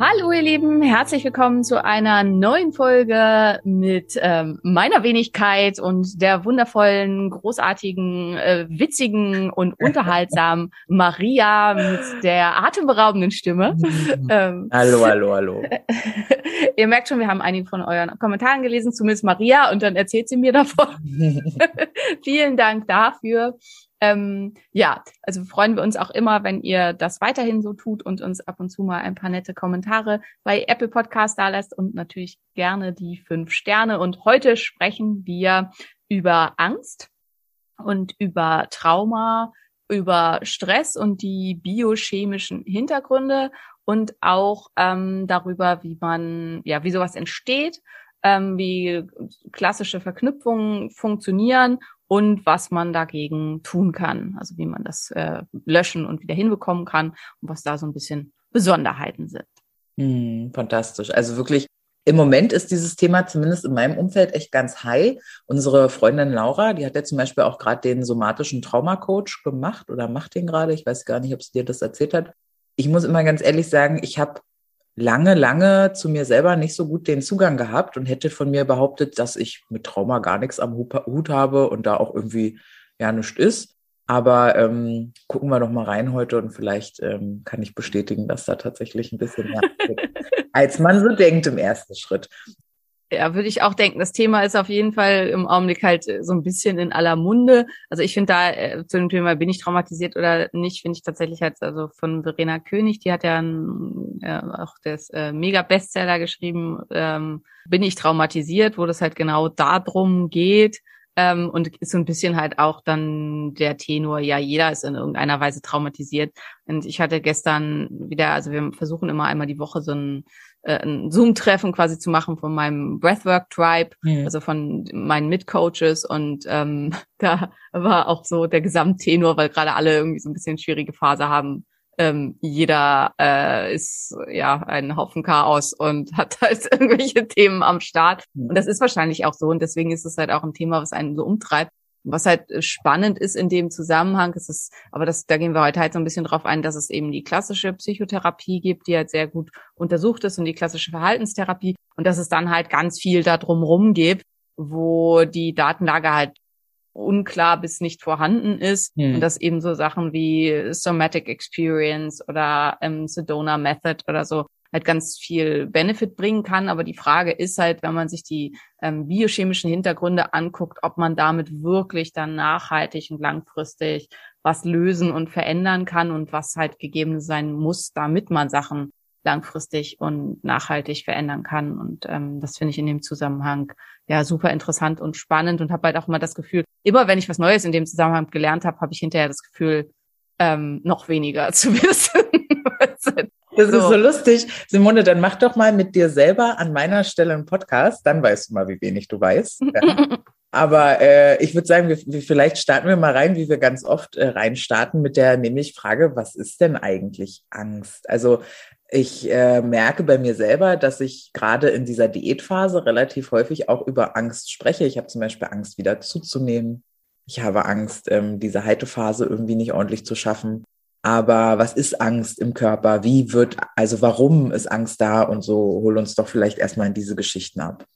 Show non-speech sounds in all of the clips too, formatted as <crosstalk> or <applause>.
Hallo ihr Lieben, herzlich willkommen zu einer neuen Folge mit ähm, meiner Wenigkeit und der wundervollen, großartigen, äh, witzigen und <laughs> unterhaltsamen Maria mit der atemberaubenden Stimme. <laughs> ähm, hallo, hallo, hallo. <laughs> ihr merkt schon, wir haben einige von euren Kommentaren gelesen, zumindest Maria, und dann erzählt sie mir davon. Vielen Dank dafür. Ähm, ja, also freuen wir uns auch immer, wenn ihr das weiterhin so tut und uns ab und zu mal ein paar nette Kommentare bei Apple Podcast da lässt und natürlich gerne die fünf Sterne. Und heute sprechen wir über Angst und über Trauma, über Stress und die biochemischen Hintergründe und auch ähm, darüber, wie man, ja, wie sowas entsteht, ähm, wie klassische Verknüpfungen funktionieren und was man dagegen tun kann. Also wie man das äh, löschen und wieder hinbekommen kann und was da so ein bisschen Besonderheiten sind. Hm, fantastisch. Also wirklich, im Moment ist dieses Thema zumindest in meinem Umfeld echt ganz high. Unsere Freundin Laura, die hat ja zum Beispiel auch gerade den somatischen Traumacoach gemacht oder macht den gerade. Ich weiß gar nicht, ob sie dir das erzählt hat. Ich muss immer ganz ehrlich sagen, ich habe lange, lange zu mir selber nicht so gut den Zugang gehabt und hätte von mir behauptet, dass ich mit Trauma gar nichts am Hut habe und da auch irgendwie ja nichts ist. Aber ähm, gucken wir doch mal rein heute und vielleicht ähm, kann ich bestätigen, dass da tatsächlich ein bisschen mehr <laughs> als man so denkt im ersten Schritt. Ja, würde ich auch denken. Das Thema ist auf jeden Fall im Augenblick halt äh, so ein bisschen in aller Munde. Also ich finde da äh, zu dem Thema, bin ich traumatisiert oder nicht, finde ich tatsächlich halt, also von Verena König, die hat ja ein, äh, auch das äh, Mega-Bestseller geschrieben, ähm, bin ich traumatisiert, wo das halt genau darum geht. Ähm, und ist so ein bisschen halt auch dann der Tenor, ja, jeder ist in irgendeiner Weise traumatisiert. Und ich hatte gestern wieder, also wir versuchen immer einmal die Woche so ein äh, ein Zoom-Treffen quasi zu machen von meinem Breathwork-Tribe, mhm. also von meinen Mitcoaches und ähm, <laughs> da war auch so der Gesamttenor, weil gerade alle irgendwie so ein bisschen schwierige Phase haben. Ähm, jeder äh, ist ja ein Haufen Chaos und <laughs> hat halt irgendwelche Themen am Start. Und das ist wahrscheinlich auch so und deswegen ist es halt auch ein Thema, was einen so umtreibt. Was halt äh, spannend ist in dem Zusammenhang, ist es, aber das, da gehen wir heute halt so ein bisschen drauf ein, dass es eben die klassische Psychotherapie gibt, die halt sehr gut untersucht ist und die klassische Verhaltenstherapie und dass es dann halt ganz viel da drumrum gibt, wo die Datenlage halt unklar bis nicht vorhanden ist hm. und dass eben so Sachen wie Somatic Experience oder ähm, Sedona Method oder so halt ganz viel Benefit bringen kann. Aber die Frage ist halt, wenn man sich die ähm, biochemischen Hintergründe anguckt, ob man damit wirklich dann nachhaltig und langfristig was lösen und verändern kann und was halt gegeben sein muss, damit man Sachen langfristig und nachhaltig verändern kann. Und ähm, das finde ich in dem Zusammenhang ja super interessant und spannend und habe halt auch immer das Gefühl, immer wenn ich was Neues in dem Zusammenhang gelernt habe, habe ich hinterher das Gefühl, ähm, noch weniger <laughs> zu wissen. Das so. ist so lustig. Simone, dann mach doch mal mit dir selber an meiner Stelle einen Podcast, dann weißt du mal, wie wenig du weißt. Ja. <laughs> Aber äh, ich würde sagen, wir, wir, vielleicht starten wir mal rein, wie wir ganz oft äh, reinstarten mit der nämlich Frage, was ist denn eigentlich Angst? Also ich äh, merke bei mir selber, dass ich gerade in dieser Diätphase relativ häufig auch über Angst spreche. Ich habe zum Beispiel Angst, wieder zuzunehmen. Ich habe Angst, ähm, diese Haltephase irgendwie nicht ordentlich zu schaffen. Aber was ist Angst im Körper? Wie wird, also warum ist Angst da? Und so hol uns doch vielleicht erstmal in diese Geschichten ab.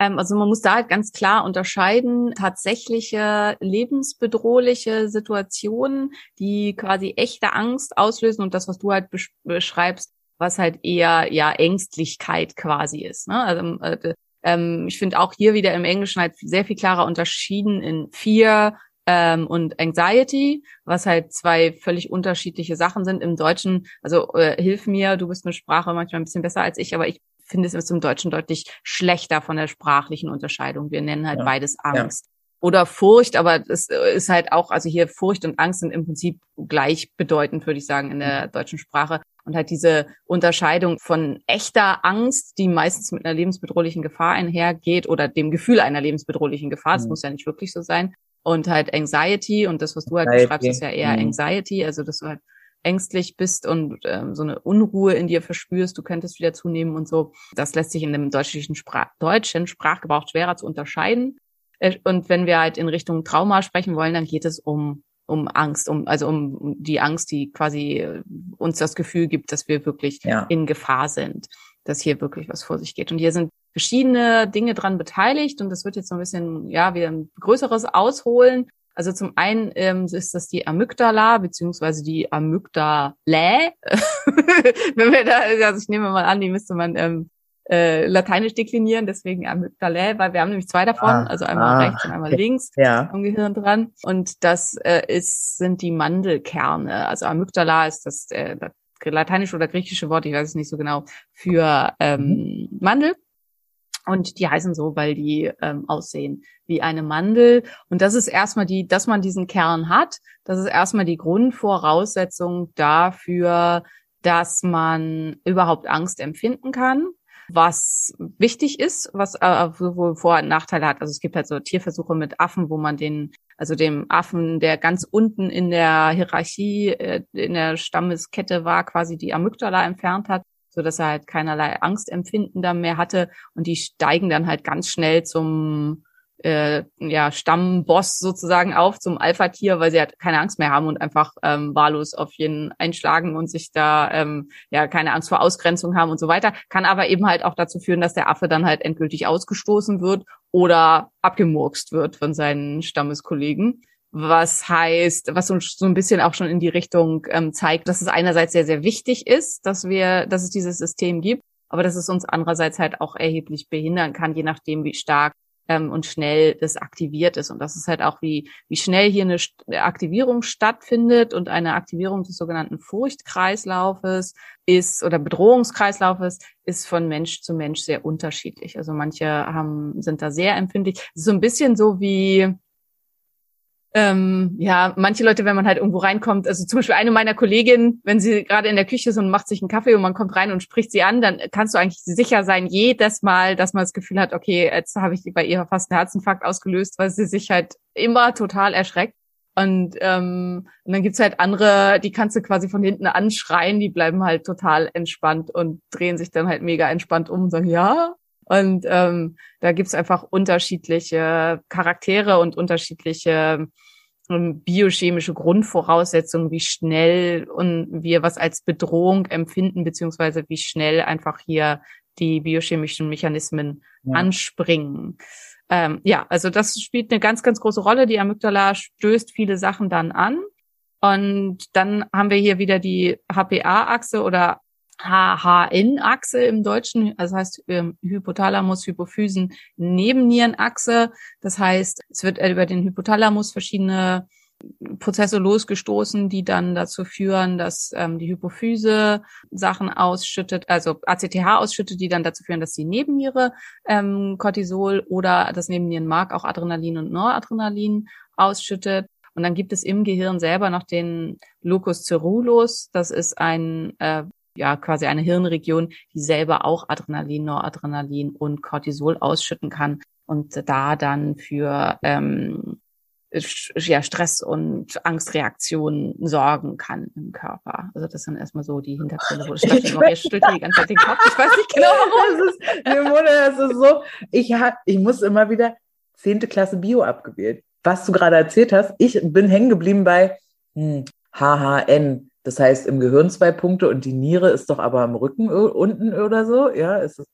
Ähm, also man muss da halt ganz klar unterscheiden, tatsächliche lebensbedrohliche Situationen, die quasi echte Angst auslösen und das, was du halt beschreibst, was halt eher ja Ängstlichkeit quasi ist. Ne? Also äh, ähm, ich finde auch hier wieder im Englischen halt sehr viel klarer unterschieden in Fear ähm, und Anxiety, was halt zwei völlig unterschiedliche Sachen sind. Im Deutschen, also äh, hilf mir, du bist eine Sprache manchmal ein bisschen besser als ich, aber ich finde es im Deutschen deutlich schlechter von der sprachlichen Unterscheidung. Wir nennen halt ja. beides Angst. Ja. Oder Furcht, aber es ist halt auch, also hier Furcht und Angst sind im Prinzip gleichbedeutend, würde ich sagen, in der deutschen Sprache. Und halt diese Unterscheidung von echter Angst, die meistens mit einer lebensbedrohlichen Gefahr einhergeht oder dem Gefühl einer lebensbedrohlichen Gefahr, das mhm. muss ja nicht wirklich so sein. Und halt Anxiety und das, was du halt Anxiety. beschreibst, ist ja eher mhm. Anxiety, also dass du halt ängstlich bist und ähm, so eine Unruhe in dir verspürst, du könntest wieder zunehmen und so. Das lässt sich in dem deutschen, Sprach deutschen Sprachgebrauch schwerer zu unterscheiden. Äh, und wenn wir halt in Richtung Trauma sprechen wollen, dann geht es um um Angst, um also um die Angst, die quasi äh, uns das Gefühl gibt, dass wir wirklich ja. in Gefahr sind, dass hier wirklich was vor sich geht. Und hier sind verschiedene Dinge dran beteiligt und das wird jetzt so ein bisschen ja wieder ein größeres Ausholen. Also zum einen ähm, ist das die Amygdala beziehungsweise die Amygdalae. <laughs> Wenn wir da, also ich nehme mal an, die müsste man ähm, äh, lateinisch deklinieren, deswegen Amygdalae, weil wir haben nämlich zwei davon, ah, also einmal ah, rechts und einmal links ja. am Gehirn dran. Und das äh, ist, sind die Mandelkerne. Also Amygdala ist das äh, lateinische oder griechische Wort, ich weiß es nicht so genau, für ähm, mhm. Mandel. Und die heißen so, weil die ähm, aussehen wie eine Mandel. Und das ist erstmal die, dass man diesen Kern hat, das ist erstmal die Grundvoraussetzung dafür, dass man überhaupt Angst empfinden kann was wichtig ist, was äh, wo Vor- und Nachteile hat. Also es gibt halt so Tierversuche mit Affen, wo man den, also dem Affen, der ganz unten in der Hierarchie, äh, in der Stammeskette war, quasi die Amygdala entfernt hat, so dass er halt keinerlei Angstempfinden da mehr hatte und die steigen dann halt ganz schnell zum äh, ja, Stammboss sozusagen auf zum Alpha-Tier, weil sie halt keine Angst mehr haben und einfach ähm, wahllos auf jeden einschlagen und sich da ähm, ja keine Angst vor Ausgrenzung haben und so weiter. Kann aber eben halt auch dazu führen, dass der Affe dann halt endgültig ausgestoßen wird oder abgemurkst wird von seinen Stammeskollegen. Was heißt, was uns so ein bisschen auch schon in die Richtung ähm, zeigt, dass es einerseits sehr, sehr wichtig ist, dass wir, dass es dieses System gibt, aber dass es uns andererseits halt auch erheblich behindern kann, je nachdem, wie stark ähm, und schnell das aktiviert ist. Und das ist halt auch, wie, wie schnell hier eine Aktivierung stattfindet und eine Aktivierung des sogenannten Furchtkreislaufes ist oder Bedrohungskreislaufes ist von Mensch zu Mensch sehr unterschiedlich. Also manche haben, sind da sehr empfindlich. Es ist so ein bisschen so wie, ähm, ja, manche Leute, wenn man halt irgendwo reinkommt, also zum Beispiel eine meiner Kolleginnen, wenn sie gerade in der Küche ist und macht sich einen Kaffee und man kommt rein und spricht sie an, dann kannst du eigentlich sicher sein, jedes Mal, dass man das Gefühl hat, okay, jetzt habe ich bei ihr fast einen Herzinfarkt ausgelöst, weil sie sich halt immer total erschreckt. Und, ähm, und dann gibt's halt andere, die kannst du quasi von hinten anschreien, die bleiben halt total entspannt und drehen sich dann halt mega entspannt um und sagen, ja, und ähm, da gibt's einfach unterschiedliche Charaktere und unterschiedliche biochemische Grundvoraussetzungen, wie schnell und wir was als Bedrohung empfinden, beziehungsweise wie schnell einfach hier die biochemischen Mechanismen ja. anspringen. Ähm, ja, also das spielt eine ganz, ganz große Rolle. Die Amygdala stößt viele Sachen dann an. Und dann haben wir hier wieder die HPA-Achse oder HHN-Achse im Deutschen, also heißt ähm, Hypothalamus, Hypophysen, Nebennierenachse. Das heißt, es wird über den Hypothalamus verschiedene Prozesse losgestoßen, die dann dazu führen, dass ähm, die Hypophyse Sachen ausschüttet, also ACTH ausschüttet, die dann dazu führen, dass die Nebenniere ähm, Cortisol oder das Nebennierenmark auch Adrenalin und Noradrenalin ausschüttet. Und dann gibt es im Gehirn selber noch den Locus cerulus. Das ist ein äh, ja quasi eine Hirnregion, die selber auch Adrenalin, Noradrenalin und Cortisol ausschütten kann und da dann für ähm, ja, Stress und Angstreaktionen sorgen kann im Körper. Also das sind erstmal so die Hintergründe, wo <laughs> das Steffi schüttelt die ganze Zeit den Kopf. Ich weiß nicht genau, warum. <laughs> Das ist, das ist so, ich, hab, ich muss immer wieder zehnte Klasse Bio abgewählt. Was du gerade erzählt hast, ich bin hängen geblieben bei hm, HHN, das heißt, im Gehirn zwei Punkte und die Niere ist doch aber am Rücken unten oder so, ja? Ist es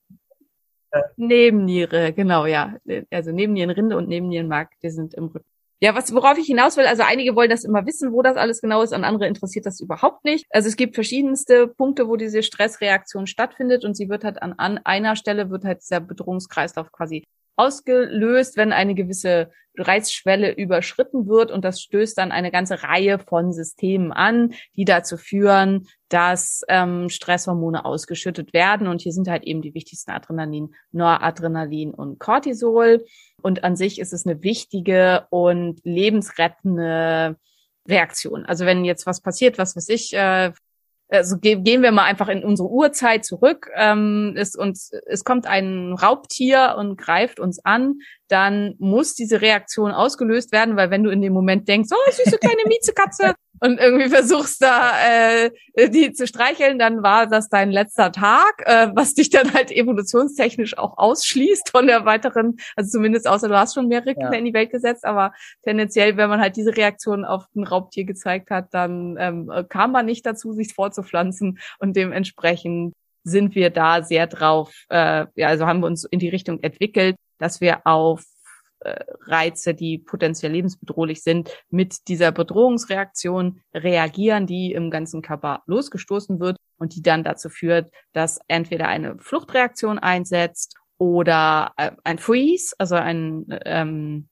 Nebenniere, genau, ja. Also Nebennierenrinde und Nebennierenmark, die sind im Rücken. Ja, was, worauf ich hinaus will, also einige wollen das immer wissen, wo das alles genau ist, und andere interessiert das überhaupt nicht. Also es gibt verschiedenste Punkte, wo diese Stressreaktion stattfindet und sie wird halt an, an einer Stelle wird halt dieser Bedrohungskreislauf quasi ausgelöst, wenn eine gewisse Reizschwelle überschritten wird und das stößt dann eine ganze Reihe von Systemen an, die dazu führen, dass ähm, Stresshormone ausgeschüttet werden und hier sind halt eben die wichtigsten Adrenalin, Noradrenalin und Cortisol und an sich ist es eine wichtige und lebensrettende Reaktion. Also wenn jetzt was passiert, was weiß ich, äh, also ge gehen wir mal einfach in unsere Urzeit zurück. Ähm, es, uns, es kommt ein Raubtier und greift uns an, dann muss diese Reaktion ausgelöst werden, weil wenn du in dem Moment denkst, oh, süße kleine <laughs> Miezekatze, und irgendwie versuchst da äh, die zu streicheln, dann war das dein letzter Tag, äh, was dich dann halt evolutionstechnisch auch ausschließt von der weiteren, also zumindest außer du hast schon mehrere Kinder ja. in die Welt gesetzt, aber tendenziell, wenn man halt diese Reaktion auf ein Raubtier gezeigt hat, dann ähm, kam man nicht dazu, sich fortzupflanzen und dementsprechend sind wir da sehr drauf, äh, ja, also haben wir uns in die Richtung entwickelt, dass wir auf Reize, die potenziell lebensbedrohlich sind, mit dieser Bedrohungsreaktion reagieren, die im ganzen Körper losgestoßen wird und die dann dazu führt, dass entweder eine Fluchtreaktion einsetzt oder äh, ein Freeze, also ein ähm,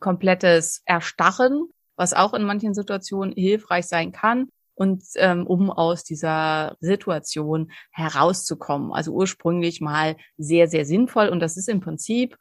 komplettes Erstarren, was auch in manchen Situationen hilfreich sein kann. Und ähm, um aus dieser Situation herauszukommen. Also ursprünglich mal sehr, sehr sinnvoll. Und das ist im Prinzip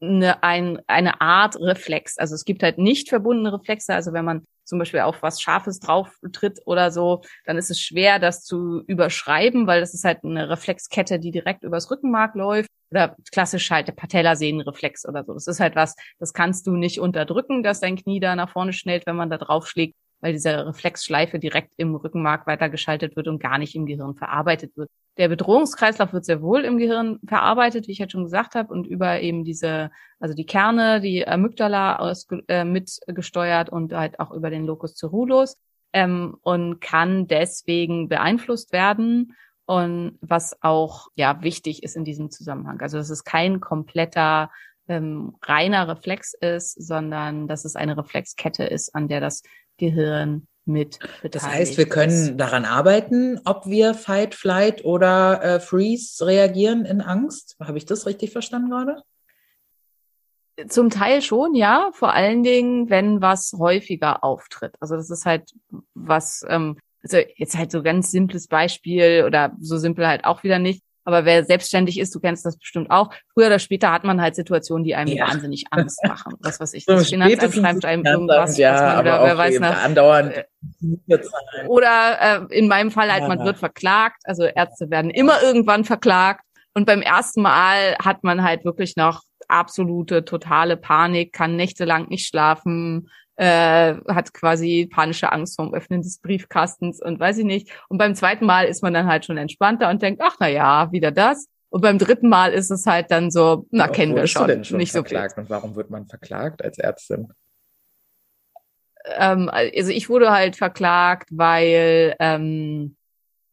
eine, ein, eine Art Reflex. Also es gibt halt nicht verbundene Reflexe. Also wenn man zum Beispiel auf was Scharfes drauf tritt oder so, dann ist es schwer, das zu überschreiben, weil das ist halt eine Reflexkette, die direkt übers Rückenmark läuft. Oder klassisch halt der Patellasehnenreflex oder so. Das ist halt was, das kannst du nicht unterdrücken, dass dein Knie da nach vorne schnellt, wenn man da drauf schlägt, weil diese Reflexschleife direkt im Rückenmark weitergeschaltet wird und gar nicht im Gehirn verarbeitet wird der Bedrohungskreislauf wird sehr wohl im Gehirn verarbeitet, wie ich halt schon gesagt habe, und über eben diese, also die Kerne, die Amygdala aus, äh, mitgesteuert und halt auch über den Locus ceruleus ähm, und kann deswegen beeinflusst werden und was auch ja wichtig ist in diesem Zusammenhang. Also dass es kein kompletter ähm, reiner Reflex ist, sondern dass es eine Reflexkette ist, an der das Gehirn mit beteiligt. Das heißt, wir können daran arbeiten, ob wir Fight, Flight oder äh, Freeze reagieren in Angst. Habe ich das richtig verstanden gerade? Zum Teil schon, ja. Vor allen Dingen, wenn was häufiger auftritt. Also das ist halt was, ähm, also jetzt halt so ganz simples Beispiel oder so simpel halt auch wieder nicht. Aber wer selbstständig ist, du kennst das bestimmt auch. Früher oder später hat man halt Situationen, die einem ja. wahnsinnig Angst machen. Was weiß ich. Das Finanzamt schreibt einem irgendwas, ja, was man wieder, wer weiß nach. Andauernd. Äh, oder äh, in meinem Fall halt, ja. man wird verklagt. Also Ärzte werden immer irgendwann verklagt. Und beim ersten Mal hat man halt wirklich noch absolute, totale Panik, kann nächtelang nicht schlafen, äh, hat quasi panische Angst vorm Öffnen des Briefkastens und weiß ich nicht. Und beim zweiten Mal ist man dann halt schon entspannter und denkt, ach na ja, wieder das. Und beim dritten Mal ist es halt dann so, na Auch kennen wir schon, schon nicht verklagt? so viel. Und warum wird man verklagt als Ärztin? Ähm, also ich wurde halt verklagt, weil ähm,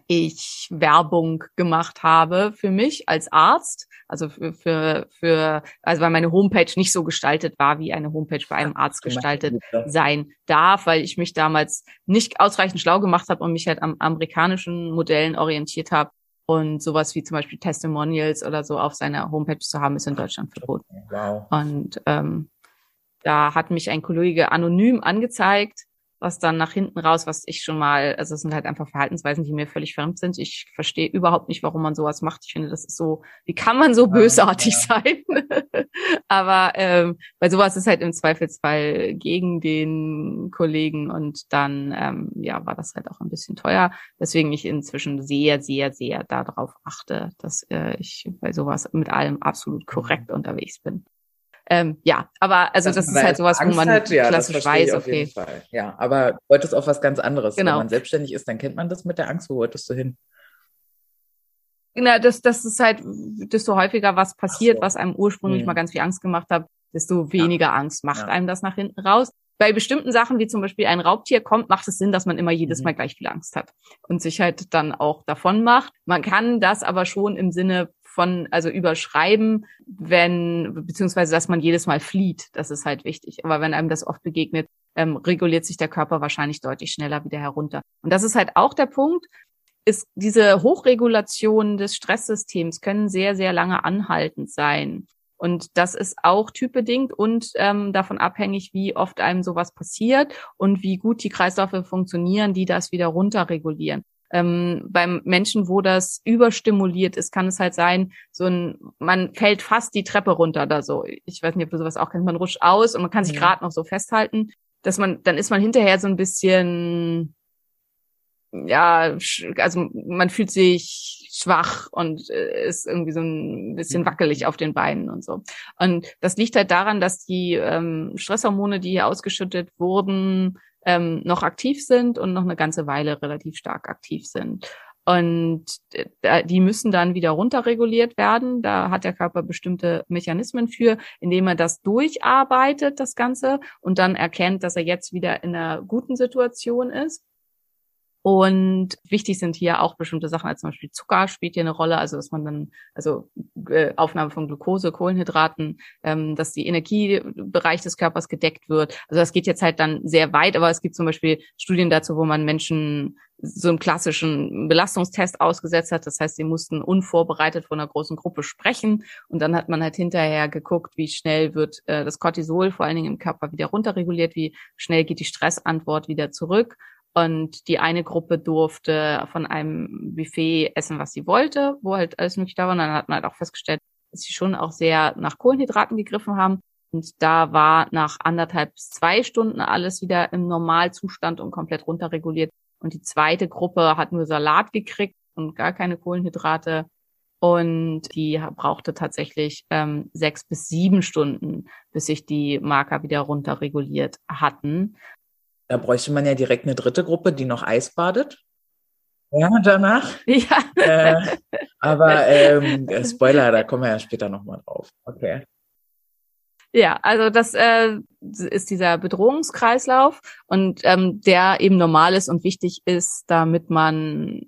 ich Werbung gemacht habe für mich als Arzt, also für, für, für, also weil meine Homepage nicht so gestaltet war, wie eine Homepage bei einem Arzt gestaltet sein darf, weil ich mich damals nicht ausreichend schlau gemacht habe und mich halt am amerikanischen Modellen orientiert habe. Und sowas wie zum Beispiel Testimonials oder so auf seiner Homepage zu haben, ist in Deutschland verboten. Wow. Und ähm, da hat mich ein Kollege anonym angezeigt was dann nach hinten raus, was ich schon mal, also es sind halt einfach Verhaltensweisen, die mir völlig fremd sind. Ich verstehe überhaupt nicht, warum man sowas macht. Ich finde, das ist so, wie kann man so bösartig ja, ja. <laughs> sein? Aber ähm, bei sowas ist halt im Zweifelsfall gegen den Kollegen und dann ähm, ja war das halt auch ein bisschen teuer, deswegen ich inzwischen sehr, sehr, sehr darauf achte, dass äh, ich bei sowas mit allem absolut korrekt unterwegs bin. Ähm, ja, aber also das, das ist halt sowas, wo man hat, ja, klassisch weiß, okay. Ja, aber wolltest auf was ganz anderes. Genau. Wenn man selbstständig ist, dann kennt man das mit der Angst. Wo wolltest du hin? Genau, das, das ist halt, desto häufiger was passiert, so. was einem ursprünglich hm. mal ganz viel Angst gemacht hat, desto weniger ja. Angst macht ja. einem das nach hinten raus. Bei bestimmten Sachen, wie zum Beispiel ein Raubtier kommt, macht es Sinn, dass man immer jedes mhm. Mal gleich viel Angst hat und sich halt dann auch davon macht. Man kann das aber schon im Sinne von, also überschreiben, wenn, beziehungsweise, dass man jedes Mal flieht. Das ist halt wichtig. Aber wenn einem das oft begegnet, ähm, reguliert sich der Körper wahrscheinlich deutlich schneller wieder herunter. Und das ist halt auch der Punkt, ist diese Hochregulation des Stresssystems können sehr, sehr lange anhaltend sein. Und das ist auch typbedingt und ähm, davon abhängig, wie oft einem sowas passiert und wie gut die Kreisläufe funktionieren, die das wieder runterregulieren. Ähm, beim Menschen, wo das überstimuliert ist, kann es halt sein, so ein, man fällt fast die Treppe runter oder so. Ich weiß nicht, ob du sowas auch kennst. Man rutscht aus und man kann sich ja. gerade noch so festhalten, dass man, dann ist man hinterher so ein bisschen, ja, also man fühlt sich schwach und äh, ist irgendwie so ein bisschen wackelig auf den Beinen und so. Und das liegt halt daran, dass die ähm, Stresshormone, die hier ausgeschüttet wurden, ähm, noch aktiv sind und noch eine ganze Weile relativ stark aktiv sind. Und äh, die müssen dann wieder runterreguliert werden. Da hat der Körper bestimmte Mechanismen für, indem er das durcharbeitet, das Ganze, und dann erkennt, dass er jetzt wieder in einer guten Situation ist. Und wichtig sind hier auch bestimmte Sachen, als zum Beispiel Zucker spielt hier eine Rolle, also dass man dann, also äh, Aufnahme von Glucose, Kohlenhydraten, ähm, dass die Energiebereich des Körpers gedeckt wird. Also das geht jetzt halt dann sehr weit, aber es gibt zum Beispiel Studien dazu, wo man Menschen so einen klassischen Belastungstest ausgesetzt hat. Das heißt, sie mussten unvorbereitet von einer großen Gruppe sprechen und dann hat man halt hinterher geguckt, wie schnell wird äh, das Cortisol vor allen Dingen im Körper wieder runterreguliert, wie schnell geht die Stressantwort wieder zurück und die eine Gruppe durfte von einem Buffet essen, was sie wollte, wo halt alles möglich da war. Und dann hat man halt auch festgestellt, dass sie schon auch sehr nach Kohlenhydraten gegriffen haben. Und da war nach anderthalb bis zwei Stunden alles wieder im Normalzustand und komplett runterreguliert. Und die zweite Gruppe hat nur Salat gekriegt und gar keine Kohlenhydrate. Und die brauchte tatsächlich ähm, sechs bis sieben Stunden, bis sich die Marker wieder runterreguliert hatten. Da bräuchte man ja direkt eine dritte Gruppe, die noch Eis badet. Ja, danach. <laughs> Ja. Äh, aber ähm, Spoiler, da kommen wir ja später nochmal drauf. Okay. Ja, also das äh, ist dieser Bedrohungskreislauf und ähm, der eben normal ist und wichtig ist, damit man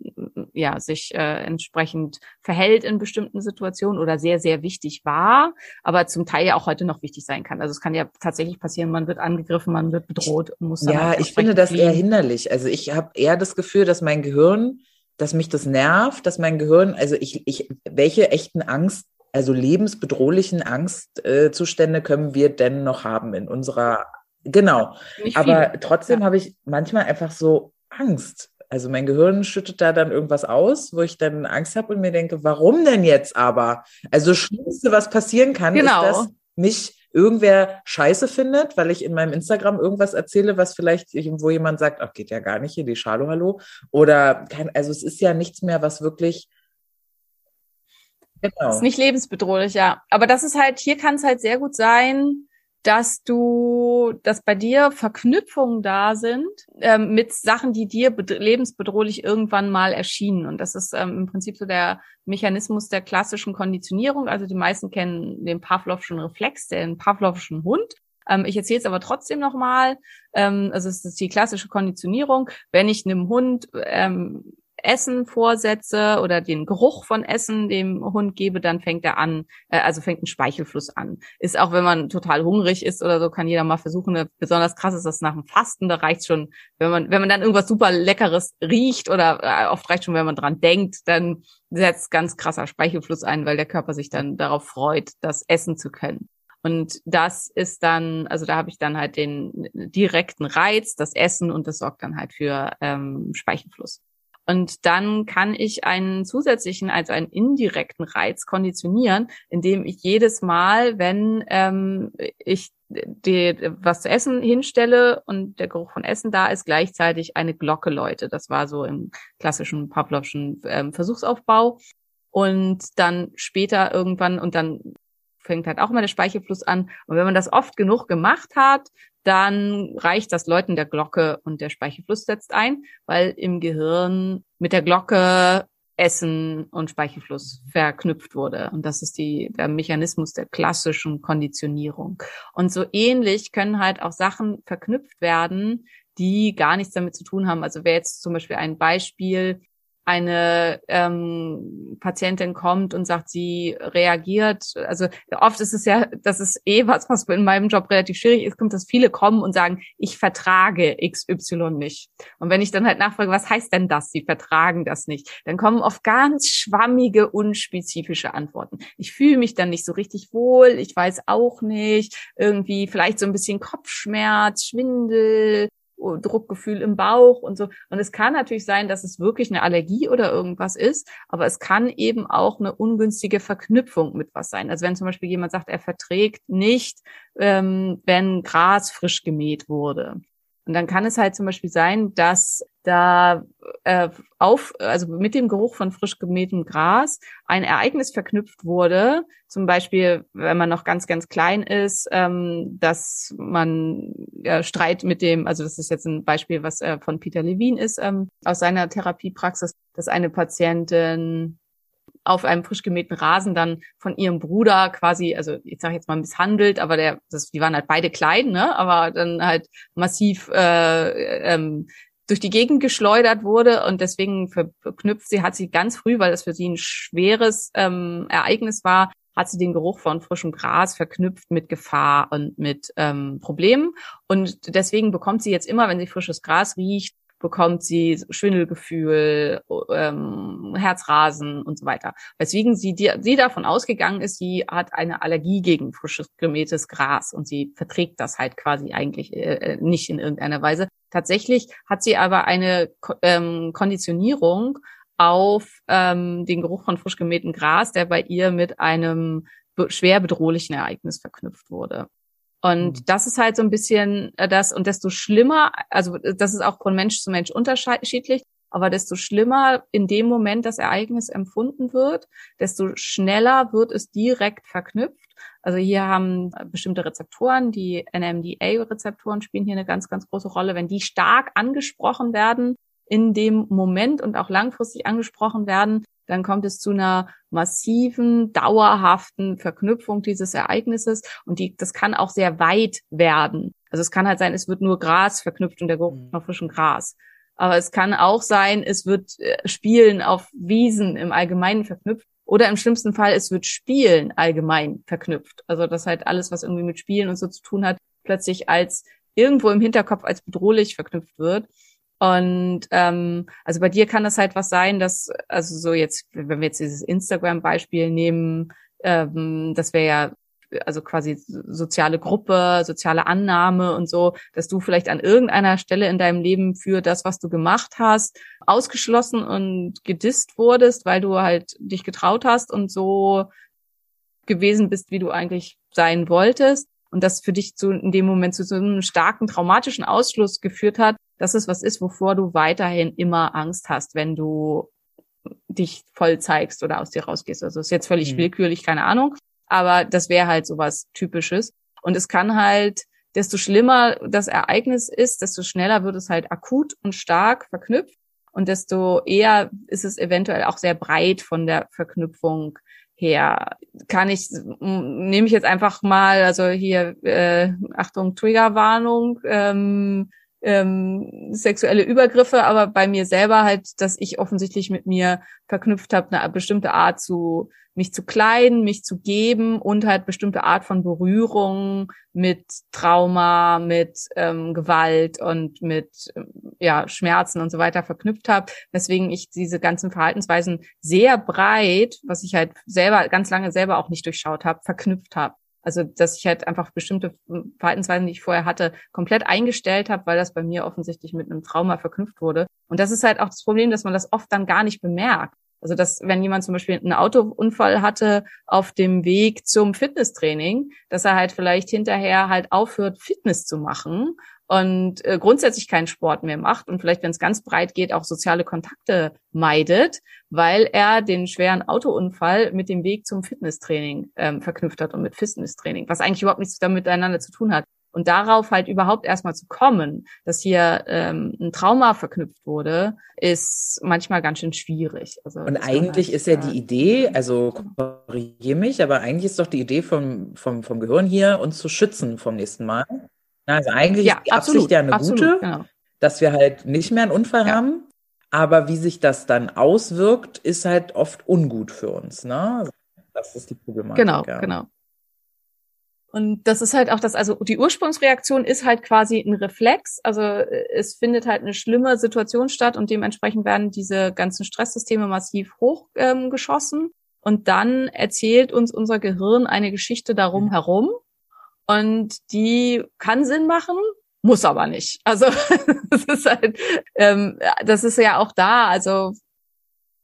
ja sich äh, entsprechend verhält in bestimmten Situationen oder sehr sehr wichtig war, aber zum Teil ja auch heute noch wichtig sein kann. Also es kann ja tatsächlich passieren, man wird angegriffen, man wird bedroht und muss dann Ja, halt ich finde das eher hinderlich. Also ich habe eher das Gefühl, dass mein Gehirn dass mich das nervt, dass mein Gehirn, also ich, ich, welche echten Angst also lebensbedrohlichen Angstzustände können wir denn noch haben in unserer, genau. Aber trotzdem ja. habe ich manchmal einfach so Angst. Also mein Gehirn schüttet da dann irgendwas aus, wo ich dann Angst habe und mir denke, warum denn jetzt aber? Also das Schlimmste, was passieren kann, genau. ist, dass mich irgendwer scheiße findet, weil ich in meinem Instagram irgendwas erzähle, was vielleicht, wo jemand sagt, ach, geht ja gar nicht hier, die Schalo, hallo. Oder kein, also es ist ja nichts mehr, was wirklich Genau. Ist nicht lebensbedrohlich, ja. Aber das ist halt, hier kann es halt sehr gut sein, dass du, dass bei dir Verknüpfungen da sind ähm, mit Sachen, die dir lebensbedrohlich irgendwann mal erschienen. Und das ist ähm, im Prinzip so der Mechanismus der klassischen Konditionierung. Also die meisten kennen den Pavlovschen Reflex, den Pavlovschen Hund. Ähm, ich erzähle es aber trotzdem nochmal. Ähm, also es ist die klassische Konditionierung. Wenn ich einem Hund ähm, Essen vorsetze oder den Geruch von Essen dem Hund gebe, dann fängt er an, äh, also fängt ein Speichelfluss an. Ist auch, wenn man total hungrig ist oder so, kann jeder mal versuchen. Besonders krass ist das nach dem Fasten. Da reicht schon, wenn man, wenn man dann irgendwas super Leckeres riecht oder äh, oft reicht schon, wenn man dran denkt, dann setzt ganz krasser Speichelfluss ein, weil der Körper sich dann darauf freut, das essen zu können. Und das ist dann, also da habe ich dann halt den direkten Reiz, das Essen und das sorgt dann halt für ähm, Speichelfluss. Und dann kann ich einen zusätzlichen, also einen indirekten Reiz konditionieren, indem ich jedes Mal, wenn ähm, ich die, was zu essen hinstelle und der Geruch von Essen da ist, gleichzeitig eine Glocke läute. Das war so im klassischen Pavlovschen ähm, Versuchsaufbau. Und dann später irgendwann, und dann fängt halt auch mal der Speichelfluss an. Und wenn man das oft genug gemacht hat, dann reicht das Läuten der Glocke und der Speichelfluss setzt ein, weil im Gehirn mit der Glocke Essen und Speichelfluss verknüpft wurde. Und das ist die, der Mechanismus der klassischen Konditionierung. Und so ähnlich können halt auch Sachen verknüpft werden, die gar nichts damit zu tun haben. Also wäre jetzt zum Beispiel ein Beispiel, eine ähm, Patientin kommt und sagt, sie reagiert, also oft ist es ja, das ist eh was, was in meinem Job relativ schwierig ist, kommt, dass viele kommen und sagen, ich vertrage XY nicht. Und wenn ich dann halt nachfrage, was heißt denn das? Sie vertragen das nicht. Dann kommen oft ganz schwammige, unspezifische Antworten. Ich fühle mich dann nicht so richtig wohl, ich weiß auch nicht, irgendwie vielleicht so ein bisschen Kopfschmerz, Schwindel, Druckgefühl im Bauch und so. Und es kann natürlich sein, dass es wirklich eine Allergie oder irgendwas ist, aber es kann eben auch eine ungünstige Verknüpfung mit was sein. Also wenn zum Beispiel jemand sagt, er verträgt nicht, ähm, wenn Gras frisch gemäht wurde. Und dann kann es halt zum Beispiel sein, dass da äh, auf, also mit dem Geruch von frisch gemähtem Gras ein Ereignis verknüpft wurde. Zum Beispiel, wenn man noch ganz, ganz klein ist, ähm, dass man äh, Streit mit dem, also das ist jetzt ein Beispiel, was äh, von Peter Levine ist, ähm, aus seiner Therapiepraxis, dass eine Patientin auf einem frisch gemähten Rasen dann von ihrem Bruder quasi, also ich sage jetzt mal misshandelt, aber der, das, die waren halt beide klein, ne, aber dann halt massiv äh, ähm, durch die Gegend geschleudert wurde und deswegen verknüpft sie, hat sie ganz früh, weil das für sie ein schweres ähm, Ereignis war, hat sie den Geruch von frischem Gras verknüpft mit Gefahr und mit ähm, Problemen. Und deswegen bekommt sie jetzt immer, wenn sie frisches Gras riecht, bekommt sie Schwindelgefühl, ähm, Herzrasen und so weiter. Weswegen sie, die, sie davon ausgegangen ist, sie hat eine Allergie gegen frisches gemähtes Gras und sie verträgt das halt quasi eigentlich äh, äh nicht in irgendeiner Weise. Tatsächlich hat sie aber eine ähm, Konditionierung auf ähm, den Geruch von frisch gemähtem Gras, der bei ihr mit einem schwer bedrohlichen Ereignis verknüpft wurde. Und mhm. das ist halt so ein bisschen äh, das, und desto schlimmer, also äh, das ist auch von Mensch zu Mensch unterschiedlich, aber desto schlimmer in dem Moment das Ereignis empfunden wird, desto schneller wird es direkt verknüpft. Also hier haben bestimmte Rezeptoren, die NMDA-Rezeptoren spielen hier eine ganz, ganz große Rolle. Wenn die stark angesprochen werden in dem Moment und auch langfristig angesprochen werden, dann kommt es zu einer massiven, dauerhaften Verknüpfung dieses Ereignisses und die, das kann auch sehr weit werden. Also es kann halt sein, es wird nur Gras verknüpft und der Geruch mhm. nach frischem Gras. Aber es kann auch sein, es wird äh, Spielen auf Wiesen im Allgemeinen verknüpft. Oder im schlimmsten Fall, es wird Spielen allgemein verknüpft. Also das halt alles, was irgendwie mit Spielen und so zu tun hat, plötzlich als irgendwo im Hinterkopf als bedrohlich verknüpft wird. Und ähm, also bei dir kann das halt was sein, dass, also so jetzt, wenn wir jetzt dieses Instagram-Beispiel nehmen, ähm, das wäre ja also quasi soziale Gruppe, soziale Annahme und so, dass du vielleicht an irgendeiner Stelle in deinem Leben für das, was du gemacht hast, ausgeschlossen und gedisst wurdest, weil du halt dich getraut hast und so gewesen bist, wie du eigentlich sein wolltest. Und das für dich zu, in dem Moment zu so einem starken traumatischen Ausschluss geführt hat, dass es was ist, wovor du weiterhin immer Angst hast, wenn du dich voll zeigst oder aus dir rausgehst. Also ist jetzt völlig mhm. willkürlich, keine Ahnung. Aber das wäre halt sowas Typisches. Und es kann halt, desto schlimmer das Ereignis ist, desto schneller wird es halt akut und stark verknüpft. Und desto eher ist es eventuell auch sehr breit von der Verknüpfung her. Kann ich, nehme ich jetzt einfach mal, also hier, äh, Achtung, Triggerwarnung, ähm, ähm, sexuelle Übergriffe, aber bei mir selber halt, dass ich offensichtlich mit mir verknüpft habe, eine bestimmte Art zu mich zu kleiden, mich zu geben und halt bestimmte Art von Berührung mit Trauma, mit ähm, Gewalt und mit ähm, ja Schmerzen und so weiter verknüpft habe, weswegen ich diese ganzen Verhaltensweisen sehr breit, was ich halt selber ganz lange selber auch nicht durchschaut habe, verknüpft habe. Also, dass ich halt einfach bestimmte Verhaltensweisen, die ich vorher hatte, komplett eingestellt habe, weil das bei mir offensichtlich mit einem Trauma verknüpft wurde. Und das ist halt auch das Problem, dass man das oft dann gar nicht bemerkt. Also, dass wenn jemand zum Beispiel einen Autounfall hatte auf dem Weg zum Fitnesstraining, dass er halt vielleicht hinterher halt aufhört, Fitness zu machen und äh, grundsätzlich keinen Sport mehr macht und vielleicht, wenn es ganz breit geht, auch soziale Kontakte meidet, weil er den schweren Autounfall mit dem Weg zum Fitnesstraining ähm, verknüpft hat und mit Fitnesstraining, was eigentlich überhaupt nichts damit miteinander zu tun hat. Und darauf halt überhaupt erstmal zu kommen, dass hier ähm, ein Trauma verknüpft wurde, ist manchmal ganz schön schwierig. Also, und eigentlich halt, ist ja die Idee, also korrigiere mich, aber eigentlich ist doch die Idee vom, vom, vom Gehirn hier, uns zu schützen vom nächsten Mal. Also eigentlich ja, ist die absolut, Absicht ja eine absolut, gute, genau. dass wir halt nicht mehr einen Unfall ja. haben. Aber wie sich das dann auswirkt, ist halt oft ungut für uns. Ne? Das ist die Problematik. Genau, ja. genau. Und das ist halt auch das, also die Ursprungsreaktion ist halt quasi ein Reflex. Also äh, es findet halt eine schlimme Situation statt und dementsprechend werden diese ganzen Stresssysteme massiv hochgeschossen. Ähm, und dann erzählt uns unser Gehirn eine Geschichte darum Mhm. herum. Und die kann Sinn machen, muss aber nicht. Also <laughs> das ist halt, ähm, das ist ja auch da. Also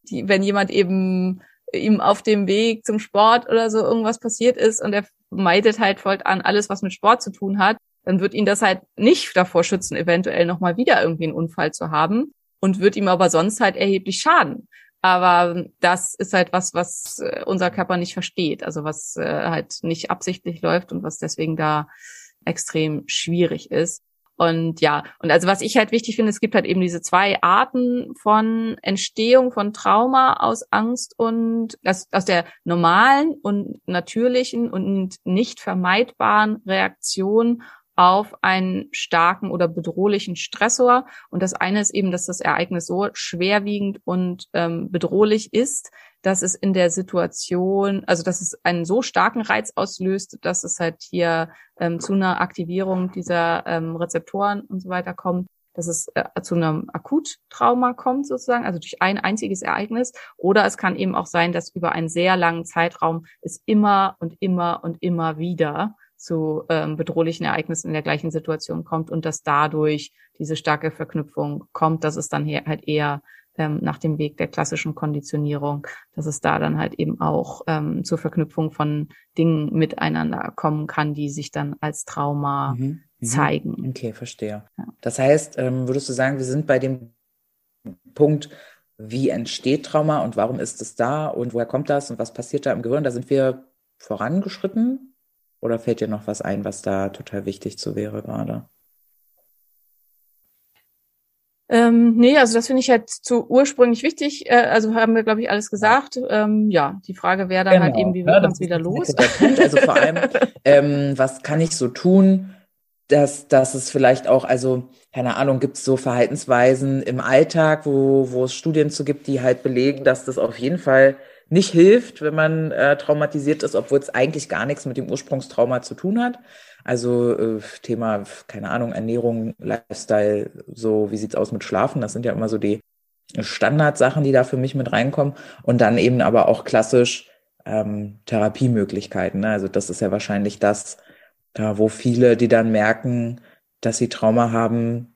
die, wenn jemand eben ihm auf dem Weg zum Sport oder so irgendwas passiert ist und er meidet halt fortan alles, was mit Sport zu tun hat, dann wird ihn das halt nicht davor schützen, eventuell nochmal wieder irgendwie einen Unfall zu haben und wird ihm aber sonst halt erheblich schaden. Aber das ist halt was, was äh, unser Körper nicht versteht, also was äh, halt nicht absichtlich läuft und was deswegen da extrem schwierig ist. Und ja, und also was ich halt wichtig finde, es gibt halt eben diese zwei Arten von Entstehung von Trauma aus Angst und aus, aus der normalen und natürlichen und nicht vermeidbaren Reaktion auf einen starken oder bedrohlichen Stressor. Und das eine ist eben, dass das Ereignis so schwerwiegend und ähm, bedrohlich ist, dass es in der Situation, also dass es einen so starken Reiz auslöst, dass es halt hier ähm, zu einer Aktivierung dieser ähm, Rezeptoren und so weiter kommt, dass es äh, zu einem Akuttrauma kommt sozusagen, also durch ein einziges Ereignis. Oder es kann eben auch sein, dass über einen sehr langen Zeitraum es immer und immer und immer wieder zu ähm, bedrohlichen Ereignissen in der gleichen Situation kommt und dass dadurch diese starke Verknüpfung kommt, dass es dann hier halt eher ähm, nach dem Weg der klassischen Konditionierung, dass es da dann halt eben auch ähm, zur Verknüpfung von Dingen miteinander kommen kann, die sich dann als Trauma Mhm. Mhm. zeigen. Okay, verstehe. Ja. Das heißt, ähm, würdest du sagen, wir sind bei dem Punkt, wie entsteht Trauma und warum ist es da und woher kommt das und was passiert da im Gehirn? Da sind wir vorangeschritten? Oder fällt dir noch was ein, was da total wichtig zu wäre gerade? Ähm, nee, also das finde ich halt zu ursprünglich wichtig. Äh, also haben wir, glaube ich, alles gesagt. Ähm, ja, die Frage wäre dann halt eben, wie ja, wird man das es wieder los? Also vor allem, <laughs> ähm, was kann ich so tun, dass, dass es vielleicht auch, also keine Ahnung, gibt es so Verhaltensweisen im Alltag, wo, wo es Studien zu gibt, die halt belegen, dass das auf jeden Fall nicht hilft, wenn man äh, traumatisiert ist, obwohl es eigentlich gar nichts mit dem Ursprungstrauma zu tun hat. Also äh, Thema, keine Ahnung, Ernährung, Lifestyle, so wie sieht's aus mit Schlafen? Das sind ja immer so die Standardsachen, die da für mich mit reinkommen. Und dann eben aber auch klassisch ähm, Therapiemöglichkeiten. Ne? Also das ist ja wahrscheinlich das, da wo viele, die dann merken, dass sie Trauma haben,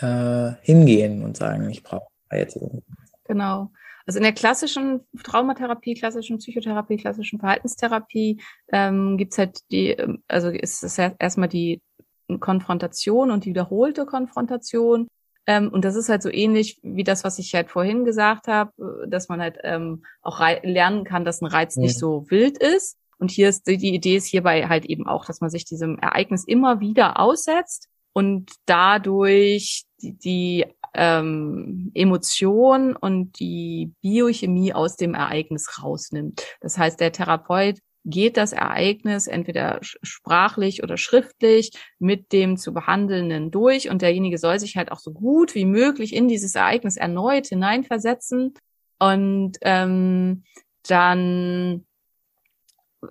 äh, hingehen und sagen, ich brauche jetzt irgendwas. Genau. Also in der klassischen Traumatherapie, klassischen Psychotherapie, klassischen Verhaltenstherapie ähm, gibt's halt die, ähm, also ist es erstmal die Konfrontation und die wiederholte Konfrontation. Ähm, und das ist halt so ähnlich wie das, was ich halt vorhin gesagt habe, äh, dass man halt ähm, auch lernen kann, dass ein Reiz Mhm. nicht so wild ist. Und hier ist die, die Idee ist hierbei halt eben auch, dass man sich diesem Ereignis immer wieder aussetzt und dadurch die, die ähm, Emotion und die Biochemie aus dem Ereignis rausnimmt. Das heißt, der Therapeut geht das Ereignis entweder sprachlich oder schriftlich mit dem zu behandelnden durch und derjenige soll sich halt auch so gut wie möglich in dieses Ereignis erneut hineinversetzen und ähm, dann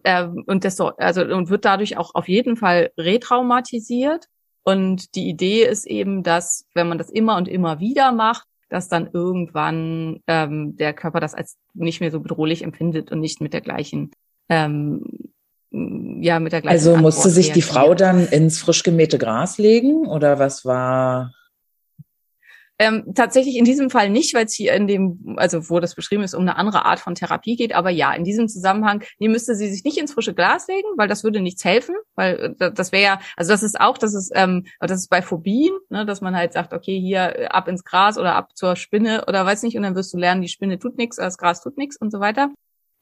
ähm, und das so, also und wird dadurch auch auf jeden Fall retraumatisiert und die Idee ist eben, dass wenn man das immer und immer wieder macht, dass dann irgendwann ähm, der Körper das als nicht mehr so bedrohlich empfindet und nicht mit der gleichen ähm, ja mit der gleichen Also musste Antwort sich die. Frau dann ins frisch gemähte Gras legen oder was war? Ähm, tatsächlich in diesem Fall nicht, weil es hier in dem, also wo das beschrieben ist, um eine andere Art von Therapie geht. Aber ja, in diesem Zusammenhang, nee, müsste sie sich nicht ins frische Glas legen, weil das würde nichts helfen, weil äh, das wäre ja, also das ist auch, das ist, ähm, das ist bei Phobien, ne, dass man halt sagt, okay, hier äh, ab ins Gras oder ab zur Spinne oder weiß nicht, und dann wirst du lernen, die Spinne tut nichts, das Gras tut nichts und so weiter.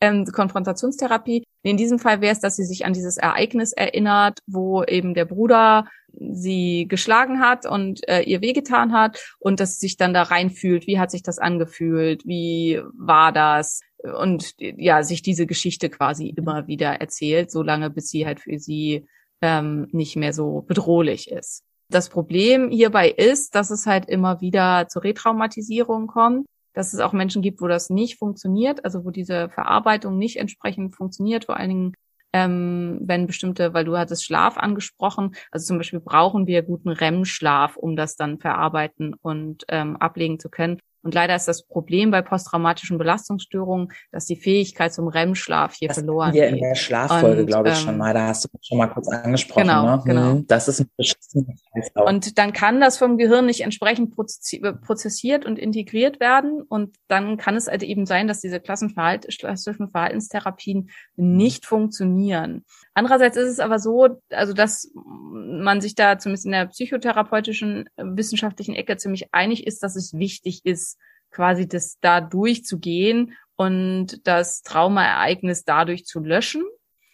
Ähm, Konfrontationstherapie. In diesem Fall wäre es, dass sie sich an dieses Ereignis erinnert, wo eben der Bruder sie geschlagen hat und äh, ihr wehgetan hat und dass sie sich dann da reinfühlt, wie hat sich das angefühlt, wie war das? Und ja, sich diese Geschichte quasi immer wieder erzählt, solange bis sie halt für sie ähm, nicht mehr so bedrohlich ist. Das Problem hierbei ist, dass es halt immer wieder zur Retraumatisierung kommt, dass es auch Menschen gibt, wo das nicht funktioniert, also wo diese Verarbeitung nicht entsprechend funktioniert, vor allen Dingen ähm, wenn bestimmte, weil du hattest Schlaf angesprochen, also zum Beispiel brauchen wir guten REM-Schlaf, um das dann verarbeiten und ähm, ablegen zu können. Und leider ist das Problem bei posttraumatischen Belastungsstörungen, dass die Fähigkeit zum REM-Schlaf hier das verloren geht. in der Schlaffolge, glaube ich, ähm, schon mal. Da hast du schon mal kurz angesprochen. Genau, ne? genau. Hm, das ist ein beschissenes Und dann kann das vom Gehirn nicht entsprechend prozessiert und integriert werden. Und dann kann es halt eben sein, dass diese Klassenverhalt klassischen Verhaltenstherapien nicht funktionieren. Andererseits ist es aber so, also dass man sich da zumindest in der psychotherapeutischen wissenschaftlichen Ecke ziemlich einig ist, dass es wichtig ist, quasi das da durchzugehen und das Traumaereignis dadurch zu löschen.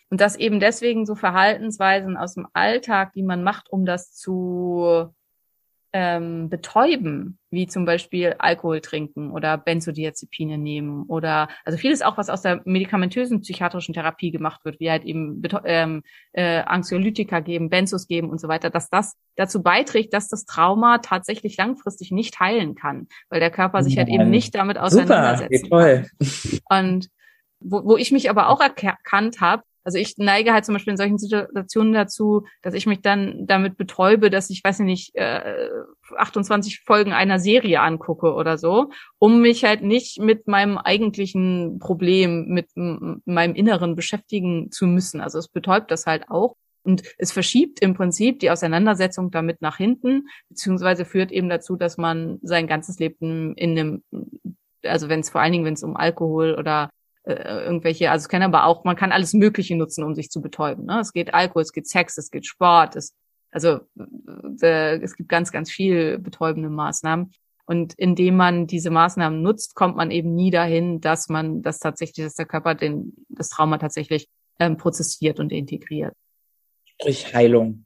Und das eben deswegen so Verhaltensweisen aus dem Alltag, die man macht, um das zu ähm, betäuben, wie zum Beispiel Alkohol trinken oder Benzodiazepine nehmen oder also vieles auch, was aus der medikamentösen psychiatrischen Therapie gemacht wird, wie halt eben ähm, äh, Anxiolytika geben, Benzos geben und so weiter, dass das dazu beiträgt, dass das Trauma tatsächlich langfristig nicht heilen kann, weil der Körper sich halt eben nicht damit auseinandersetzt. Super, kann. Und wo, wo ich mich aber auch erkannt habe, also ich neige halt zum Beispiel in solchen Situationen dazu, dass ich mich dann damit betäube, dass ich, weiß nicht, äh, 28 Folgen einer Serie angucke oder so, um mich halt nicht mit meinem eigentlichen Problem, mit meinem Inneren beschäftigen zu müssen. Also es betäubt das halt auch. Und es verschiebt im Prinzip die Auseinandersetzung damit nach hinten, beziehungsweise führt eben dazu, dass man sein ganzes Leben in einem, also wenn es vor allen Dingen, wenn es um Alkohol oder äh, irgendwelche, also es kann aber auch, man kann alles Mögliche nutzen, um sich zu betäuben. Ne? Es geht Alkohol, es geht Sex, es geht Sport, es, also äh, es gibt ganz, ganz viel betäubende Maßnahmen. Und indem man diese Maßnahmen nutzt, kommt man eben nie dahin, dass man das tatsächlich, dass der Körper den, das Trauma tatsächlich ähm, prozessiert und integriert. Sprich Heilung.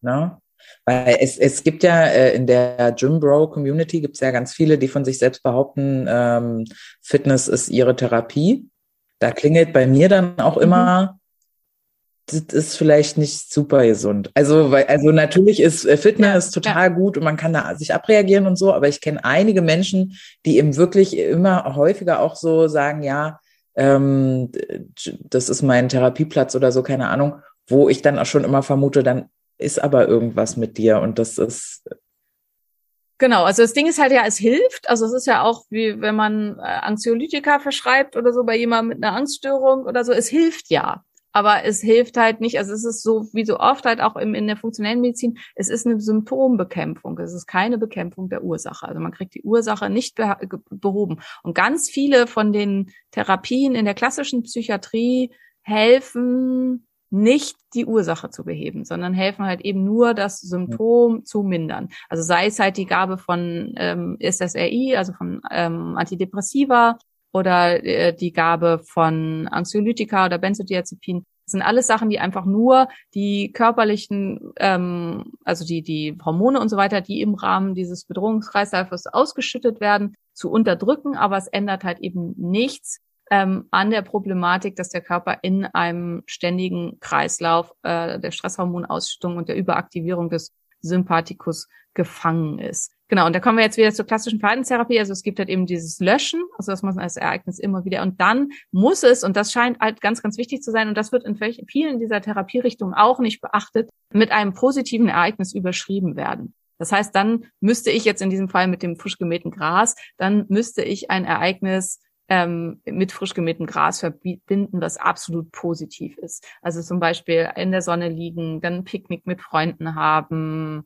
Ne? Weil es, es gibt ja äh, in der Gym Bro Community gibt es ja ganz viele, die von sich selbst behaupten, ähm, Fitness ist ihre Therapie da klingelt bei mir dann auch mhm. immer, das ist vielleicht nicht super gesund. Also, weil, also natürlich ist äh, Fitness ja, total ja. gut und man kann da sich abreagieren und so, aber ich kenne einige Menschen, die eben wirklich immer häufiger auch so sagen, ja, ähm, das ist mein Therapieplatz oder so, keine Ahnung, wo ich dann auch schon immer vermute, dann ist aber irgendwas mit dir und das ist Genau, also das Ding ist halt ja, es hilft. Also es ist ja auch wie wenn man äh, Anxiolytika verschreibt oder so bei jemandem mit einer Angststörung oder so. Es hilft ja, aber es hilft halt nicht. Also es ist so wie so oft halt auch im, in der funktionellen Medizin. Es ist eine Symptombekämpfung. Es ist keine Bekämpfung der Ursache. Also man kriegt die Ursache nicht behoben. Und ganz viele von den Therapien in der klassischen Psychiatrie helfen nicht die Ursache zu beheben, sondern helfen halt eben nur das Symptom zu mindern. Also sei es halt die Gabe von ähm, SSRI, also von ähm, Antidepressiva oder äh, die Gabe von Anxiolytika oder Benzodiazepin. Das sind alles Sachen, die einfach nur die körperlichen, ähm, also die, die Hormone und so weiter, die im Rahmen dieses Bedrohungskreislaufes ausgeschüttet werden, zu unterdrücken, aber es ändert halt eben nichts ähm, an der Problematik, dass der Körper in einem ständigen Kreislauf äh, der Stresshormonausschüttung und der Überaktivierung des Sympathikus gefangen ist. Genau, und da kommen wir jetzt wieder zur klassischen Verhaltenstherapie. Also es gibt halt eben dieses Löschen, also das muss man als Ereignis immer wieder. Und dann muss es, und das scheint halt ganz, ganz wichtig zu sein, und das wird in vielen dieser Therapierichtungen auch nicht beachtet, mit einem positiven Ereignis überschrieben werden. Das heißt, dann müsste ich jetzt in diesem Fall mit dem frisch gemähten Gras, dann müsste ich ein Ereignis ähm, mit frisch gemähtem Gras verbinden, was absolut positiv ist. Also zum Beispiel in der Sonne liegen, dann ein Picknick mit Freunden haben,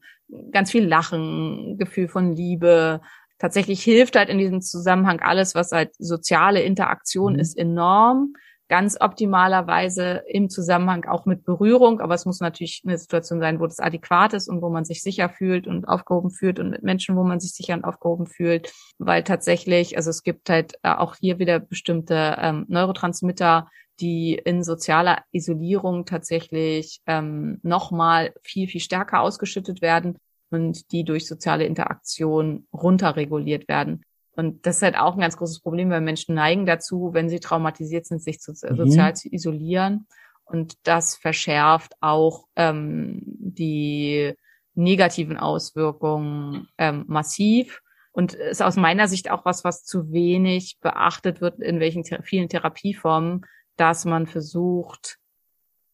ganz viel Lachen, Gefühl von Liebe. Tatsächlich hilft halt in diesem Zusammenhang alles, was halt soziale Interaktion mhm. ist, enorm ganz optimalerweise im Zusammenhang auch mit Berührung, aber es muss natürlich eine Situation sein, wo das adäquat ist und wo man sich sicher fühlt und aufgehoben fühlt und mit Menschen, wo man sich sicher und aufgehoben fühlt, weil tatsächlich, also es gibt halt äh, auch hier wieder bestimmte ähm, Neurotransmitter, die in sozialer Isolierung tatsächlich ähm, nochmal viel, viel stärker ausgeschüttet werden und die durch soziale Interaktion runterreguliert werden. Und das ist halt auch ein ganz großes Problem, weil Menschen neigen dazu, wenn sie traumatisiert sind, sich zu, mhm. sozial zu isolieren. Und das verschärft auch ähm, die negativen Auswirkungen ähm, massiv und ist aus meiner Sicht auch was, was zu wenig beachtet wird in welchen vielen Therapieformen, dass man versucht,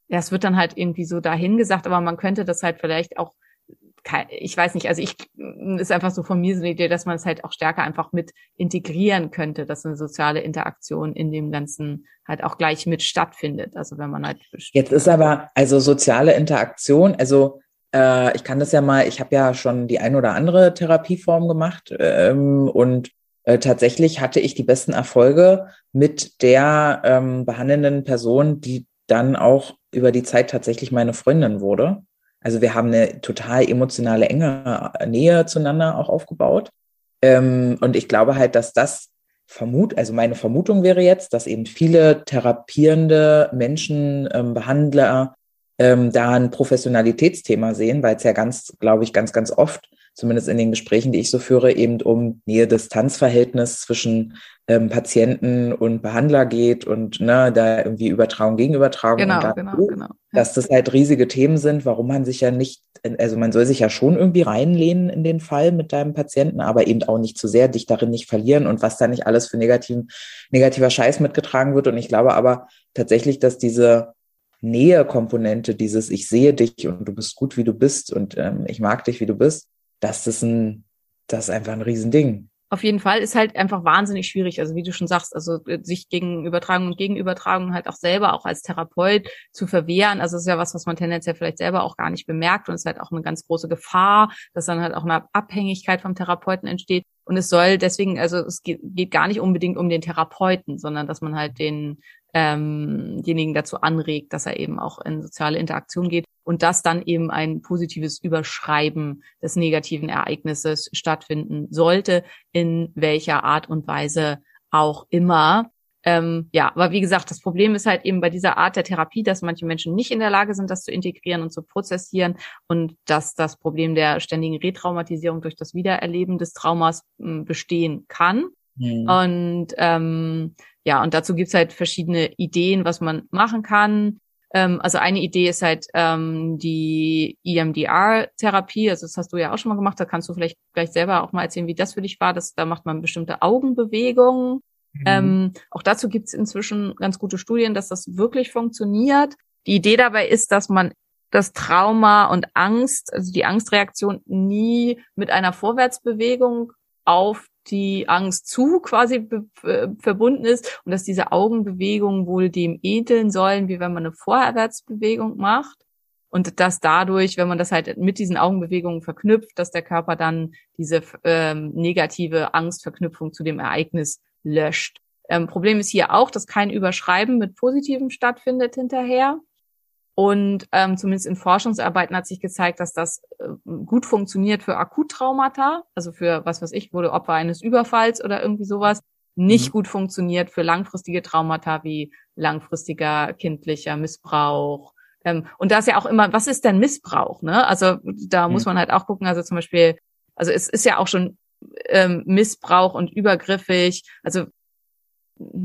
ja, es wird dann halt irgendwie so dahingesagt, aber man könnte das halt vielleicht auch ich weiß nicht, also ich ist einfach so von mir so eine Idee, dass man es halt auch stärker einfach mit integrieren könnte, dass eine soziale Interaktion in dem Ganzen halt auch gleich mit stattfindet. Also wenn man halt jetzt ist aber also soziale Interaktion, also äh, ich kann das ja mal, ich habe ja schon die ein oder andere Therapieform gemacht ähm, und äh, tatsächlich hatte ich die besten Erfolge mit der ähm, behandelnden Person, die dann auch über die Zeit tatsächlich meine Freundin wurde. Also wir haben eine total emotionale enge Nähe zueinander auch aufgebaut. Ähm, und ich glaube halt, dass das vermut, also meine Vermutung wäre jetzt, dass eben viele therapierende Menschen, ähm, Behandler ähm, da ein Professionalitätsthema sehen, weil es ja ganz, glaube ich, ganz, ganz oft zumindest in den Gesprächen, die ich so führe, eben um Nähe-Distanz-Verhältnis zwischen ähm, Patienten und Behandler geht und ne, da irgendwie Übertragung gegen Übertragung. Genau, da, genau, genau. Dass das halt riesige Themen sind, warum man sich ja nicht, also man soll sich ja schon irgendwie reinlehnen in den Fall mit deinem Patienten, aber eben auch nicht zu sehr dich darin nicht verlieren und was da nicht alles für negativen, negativer Scheiß mitgetragen wird. Und ich glaube aber tatsächlich, dass diese Nähe-Komponente, dieses Ich sehe dich und du bist gut, wie du bist und ähm, ich mag dich, wie du bist, das ist ein, das ist einfach ein Riesending. Auf jeden Fall ist halt einfach wahnsinnig schwierig. Also wie du schon sagst, also äh, sich gegen Übertragung und Gegenübertragung halt auch selber auch als Therapeut zu verwehren. Also ist ja was, was man tendenziell vielleicht selber auch gar nicht bemerkt und es ist halt auch eine ganz große Gefahr, dass dann halt auch eine Abhängigkeit vom Therapeuten entsteht. Und es soll deswegen, also es geht gar nicht unbedingt um den Therapeuten, sondern dass man halt den ähm, denjenigen dazu anregt, dass er eben auch in soziale Interaktion geht und dass dann eben ein positives Überschreiben des negativen Ereignisses stattfinden sollte, in welcher Art und Weise auch immer. Ähm, ja, aber wie gesagt, das Problem ist halt eben bei dieser Art der Therapie, dass manche Menschen nicht in der Lage sind, das zu integrieren und zu prozessieren und dass das Problem der ständigen Retraumatisierung durch das Wiedererleben des Traumas äh, bestehen kann. Mhm. Und ähm, ja, und dazu gibt's halt verschiedene Ideen, was man machen kann. Ähm, also eine Idee ist halt ähm, die EMDR-Therapie. Also das hast du ja auch schon mal gemacht. Da kannst du vielleicht gleich selber auch mal erzählen, wie das für dich war. Das, da macht man bestimmte Augenbewegungen. Mhm. Ähm, auch dazu gibt's inzwischen ganz gute Studien, dass das wirklich funktioniert. Die Idee dabei ist, dass man das Trauma und Angst, also die Angstreaktion nie mit einer Vorwärtsbewegung auf die Angst zu quasi verbunden ist und dass diese Augenbewegungen wohl dem ähneln sollen, wie wenn man eine Vorwärtsbewegung macht. Und dass dadurch, wenn man das halt mit diesen Augenbewegungen verknüpft, dass der Körper dann diese ähm, negative Angstverknüpfung zu dem Ereignis löscht. Ähm, Problem ist hier auch, dass kein Überschreiben mit Positivem stattfindet hinterher. Und ähm, zumindest in Forschungsarbeiten hat sich gezeigt, dass das äh, gut funktioniert für Akuttraumata, also für was weiß ich, wurde Opfer eines Überfalls oder irgendwie sowas, nicht mhm. gut funktioniert für langfristige Traumata wie langfristiger kindlicher Missbrauch. Ähm, und da ist ja auch immer, was ist denn Missbrauch? Ne? Also da mhm. muss man halt auch gucken, also zum Beispiel, also es ist ja auch schon ähm, Missbrauch und übergriffig. Also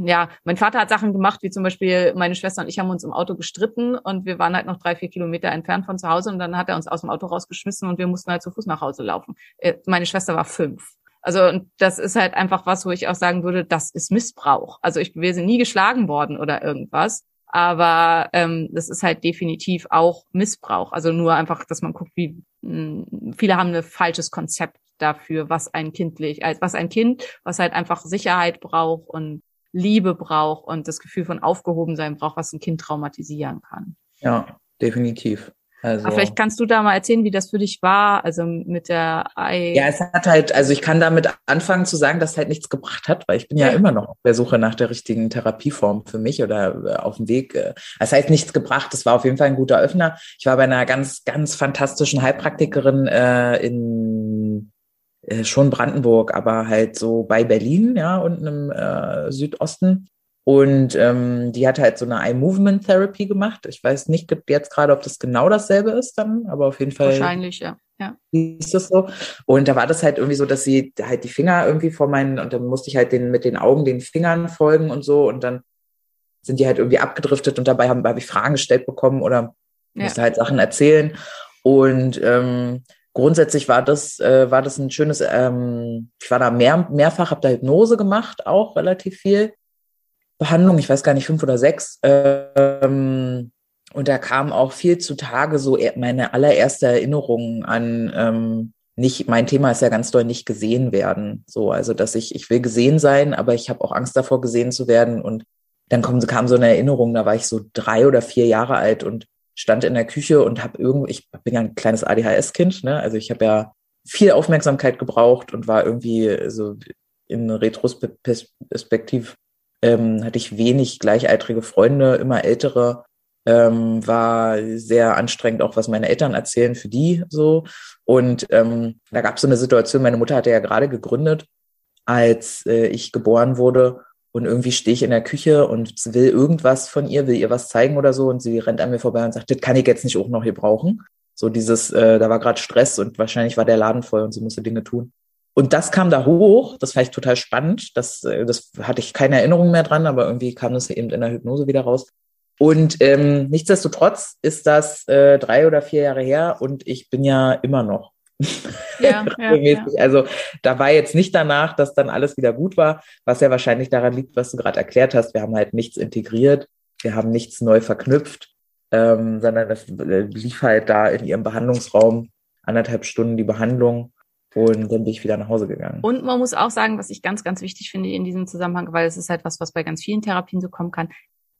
ja, mein Vater hat Sachen gemacht, wie zum Beispiel meine Schwester und ich haben uns im Auto gestritten und wir waren halt noch drei, vier Kilometer entfernt von zu Hause und dann hat er uns aus dem Auto rausgeschmissen und wir mussten halt zu Fuß nach Hause laufen. Äh, meine Schwester war fünf. Also das ist halt einfach was, wo ich auch sagen würde, das ist Missbrauch. Also ich, wir sind nie geschlagen worden oder irgendwas, aber ähm, das ist halt definitiv auch Missbrauch. Also nur einfach, dass man guckt, wie mh, hm, viele haben ein falsches Konzept dafür, was ein kindlich, was ein Kind, was halt einfach Sicherheit braucht und Liebe braucht und das Gefühl von Aufgehobensein braucht, was ein Kind traumatisieren kann. Ja, definitiv. Also, Aber vielleicht kannst du da mal erzählen, wie das für dich war, also mit der Ei. Ja, es hat halt, also ich kann damit anfangen zu sagen, dass es halt nichts gebracht hat, weil ich bin ja, ja immer noch auf der Suche nach der richtigen Therapieform für mich oder äh, auf dem Weg. Äh, es heißt nichts gebracht, es war auf jeden Fall ein guter Öffner. Ich war bei einer ganz, ganz fantastischen Heilpraktikerin äh, in äh, schon Brandenburg, aber halt so bei Berlin, ja, unten im äh, Südosten. Und ähm, die hat halt so eine Eye-Movement Therapy gemacht. Ich weiß nicht jetzt gerade, ob das genau dasselbe ist dann, aber auf jeden Fall. Wahrscheinlich, ja. Ja. Ist das so? Und da war das halt irgendwie so, dass sie halt die Finger irgendwie vor meinen, und dann musste ich halt den, mit den Augen den Fingern folgen und so. Und dann sind die halt irgendwie abgedriftet und dabei habe hab ich Fragen gestellt bekommen oder ja. musste halt Sachen erzählen. Und ähm, grundsätzlich war das, äh, war das ein schönes, ähm, ich war da mehr, mehrfach, habe da Hypnose gemacht, auch relativ viel. Behandlung, ich weiß gar nicht, fünf oder sechs. Ähm, und da kam auch viel zutage so e, meine allererste Erinnerung an ähm, nicht, mein Thema ist ja ganz doll nicht gesehen werden. So, also dass ich, ich will gesehen sein, aber ich habe auch Angst davor, gesehen zu werden. Und dann kam, kam so eine Erinnerung, da war ich so drei oder vier Jahre alt und stand in der Küche und habe irgendwie, ich bin ja ein kleines ADHS-Kind, ne? Also ich habe ja viel Aufmerksamkeit gebraucht und war irgendwie so in Retrospektiv ähm, hatte ich wenig gleichaltrige Freunde, immer ältere, ähm, war sehr anstrengend, auch was meine Eltern erzählen für die so. Und ähm, da gab es so eine Situation, meine Mutter hatte ja gerade gegründet, als äh, ich geboren wurde. Und irgendwie stehe ich in der Küche und will irgendwas von ihr, will ihr was zeigen oder so. Und sie rennt an mir vorbei und sagt, das kann ich jetzt nicht auch noch hier brauchen. So dieses, äh, da war gerade Stress und wahrscheinlich war der Laden voll und sie musste Dinge tun. Und das kam da hoch, das fand ich total spannend. Das, äh, das hatte ich keine Erinnerung mehr dran, aber irgendwie kam das eben in der Hypnose wieder raus. Und ähm, nichtsdestotrotz ist das äh, drei oder vier Jahre her und ich bin ja immer noch <laughs> ja, ja, ja, Also da war jetzt nicht danach, dass dann alles wieder gut war, was ja wahrscheinlich daran liegt, was du gerade erklärt hast. Wir haben halt nichts integriert, wir haben nichts neu verknüpft, ähm, sondern es äh, lief halt da in ihrem Behandlungsraum anderthalb Stunden die Behandlung und dann bin ich wieder nach Hause gegangen. Und man muss auch sagen, was ich ganz, ganz wichtig finde in diesem Zusammenhang, weil es ist halt was, was bei ganz vielen Therapien so kommen kann,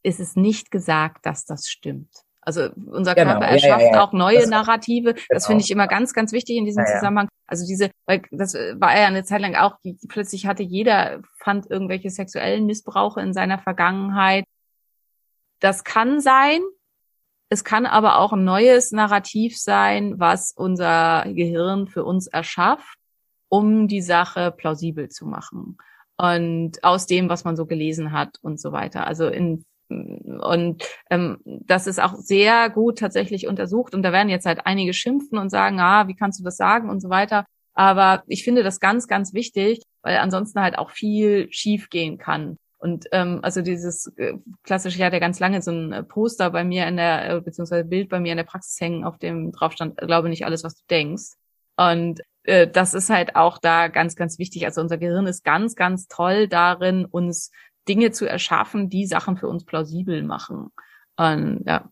ist es nicht gesagt, dass das stimmt. Also unser genau. Körper erschafft ja, ja, ja. auch neue das, Narrative. Genau. Das finde ich immer ganz, ganz wichtig in diesem Zusammenhang. Also diese, weil das war ja eine Zeit lang auch, die, plötzlich hatte jeder, fand irgendwelche sexuellen Missbrauche in seiner Vergangenheit. Das kann sein. Es kann aber auch ein neues Narrativ sein, was unser Gehirn für uns erschafft, um die Sache plausibel zu machen. Und aus dem, was man so gelesen hat und so weiter. Also in und ähm, das ist auch sehr gut tatsächlich untersucht. Und da werden jetzt halt einige schimpfen und sagen, ah, wie kannst du das sagen und so weiter. Aber ich finde das ganz, ganz wichtig, weil ansonsten halt auch viel schief gehen kann. Und ähm, also dieses äh, klassische, ich hatte ganz lange so ein äh, Poster bei mir in der, äh, beziehungsweise Bild bei mir in der Praxis hängen, auf dem drauf stand, glaube nicht alles, was du denkst. Und äh, das ist halt auch da ganz, ganz wichtig. Also unser Gehirn ist ganz, ganz toll darin, uns Dinge zu erschaffen, die Sachen für uns plausibel machen. Und, ja.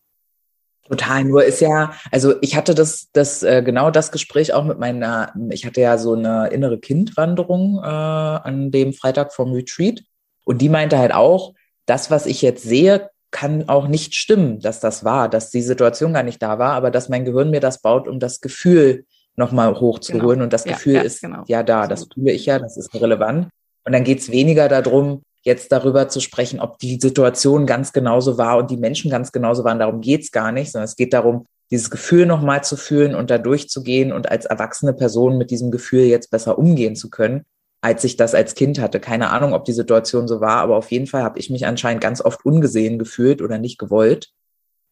Total, nur ist ja, also ich hatte das, das äh, genau das Gespräch auch mit meiner, ich hatte ja so eine innere Kindwanderung äh, an dem Freitag vom Retreat und die meinte halt auch, das, was ich jetzt sehe, kann auch nicht stimmen, dass das war, dass die Situation gar nicht da war, aber dass mein Gehirn mir das baut, um das Gefühl nochmal hochzuholen genau. und das ja, Gefühl ja, ist genau. ja da, das fühle ich ja, das ist relevant. Und dann geht's weniger darum, jetzt darüber zu sprechen, ob die Situation ganz genauso war und die Menschen ganz genauso waren. Darum geht's gar nicht, sondern es geht darum, dieses Gefühl nochmal zu fühlen und da durchzugehen und als erwachsene Person mit diesem Gefühl jetzt besser umgehen zu können, als ich das als Kind hatte. Keine Ahnung, ob die Situation so war, aber auf jeden Fall habe ich mich anscheinend ganz oft ungesehen gefühlt oder nicht gewollt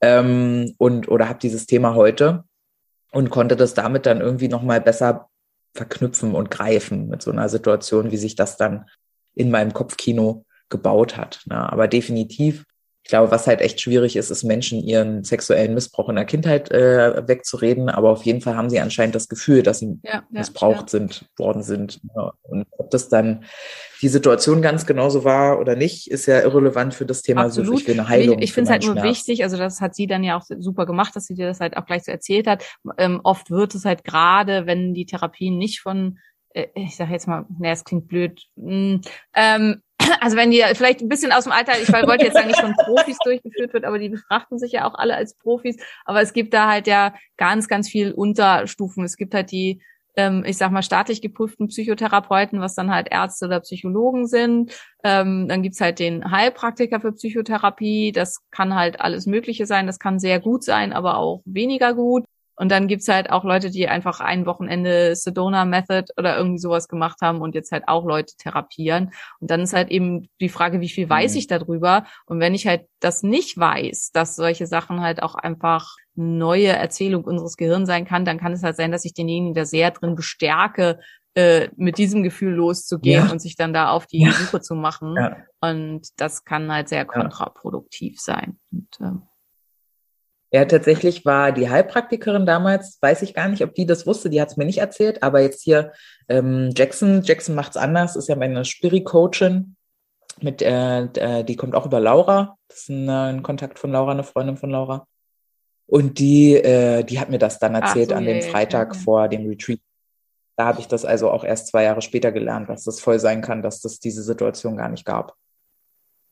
ähm, und oder habe dieses Thema heute und konnte das damit dann irgendwie nochmal besser verknüpfen und greifen mit so einer Situation, wie sich das dann in meinem Kopfkino gebaut hat. Ne? Aber definitiv, ich glaube, was halt echt schwierig ist, ist Menschen ihren sexuellen Missbrauch in der Kindheit äh, wegzureden. Aber auf jeden Fall haben sie anscheinend das Gefühl, dass sie ja, ja, missbraucht ja. sind, worden sind. Ne? Und ob das dann die Situation ganz genauso war oder nicht, ist ja irrelevant für das Thema Absolut. so ich will eine Heilung. Ich, ich finde es halt nur Schmerz. wichtig, also das hat sie dann ja auch super gemacht, dass sie dir das halt auch gleich so erzählt hat. Ähm, oft wird es halt gerade, wenn die Therapien nicht von ich sage jetzt mal, ne, es klingt blöd. Mm, ähm, <clears throat> also wenn die vielleicht ein bisschen aus dem Alter, ich wollte jetzt sagen, nicht von Profis durchgeführt wird, aber die betrachten sich ja auch alle als Profis. Aber es gibt da halt ja ganz, ganz viel Unterstufen. Es gibt halt die, ähm, ich sag mal, staatlich geprüften Psychotherapeuten, was dann halt Ärzte oder Psychologen sind. Ähm, dann gibt's halt den Heilpraktiker für Psychotherapie. Das kann halt alles Mögliche sein. Das kann sehr gut sein, aber auch weniger gut. Und dann gibt's halt auch Leute, die einfach ein Wochenende Sedona Method oder irgendwie sowas gemacht haben und jetzt halt auch Leute therapieren. Und dann ist halt eben die Frage, wie viel weiß mhm. ich darüber? Und wenn ich halt das nicht weiß, dass solche Sachen halt auch einfach neue Erzählung unseres Gehirns sein kann, dann kann es halt sein, dass ich denjenigen da sehr drin bestärke, äh, mit diesem Gefühl loszugehen ja. und sich dann da auf die ja. Suche zu machen. Ja. Und das kann halt sehr kontraproduktiv sein. Und, ähm, Ja, tatsächlich war die Heilpraktikerin damals, weiß ich gar nicht, ob die das wusste, die hat es mir nicht erzählt, aber jetzt hier ähm, Jackson, Jackson macht's anders, ist ja meine Spiri-Coachin, mit, äh, die kommt auch über Laura, das ist ein, ein, Kontakt von Laura, eine Freundin von Laura. Und die, äh, die hat mir das dann erzählt so, an dem Freitag ja. vor dem Retreat. Da habe ich das also auch erst zwei Jahre später gelernt, dass das voll sein kann, dass das diese Situation gar nicht gab.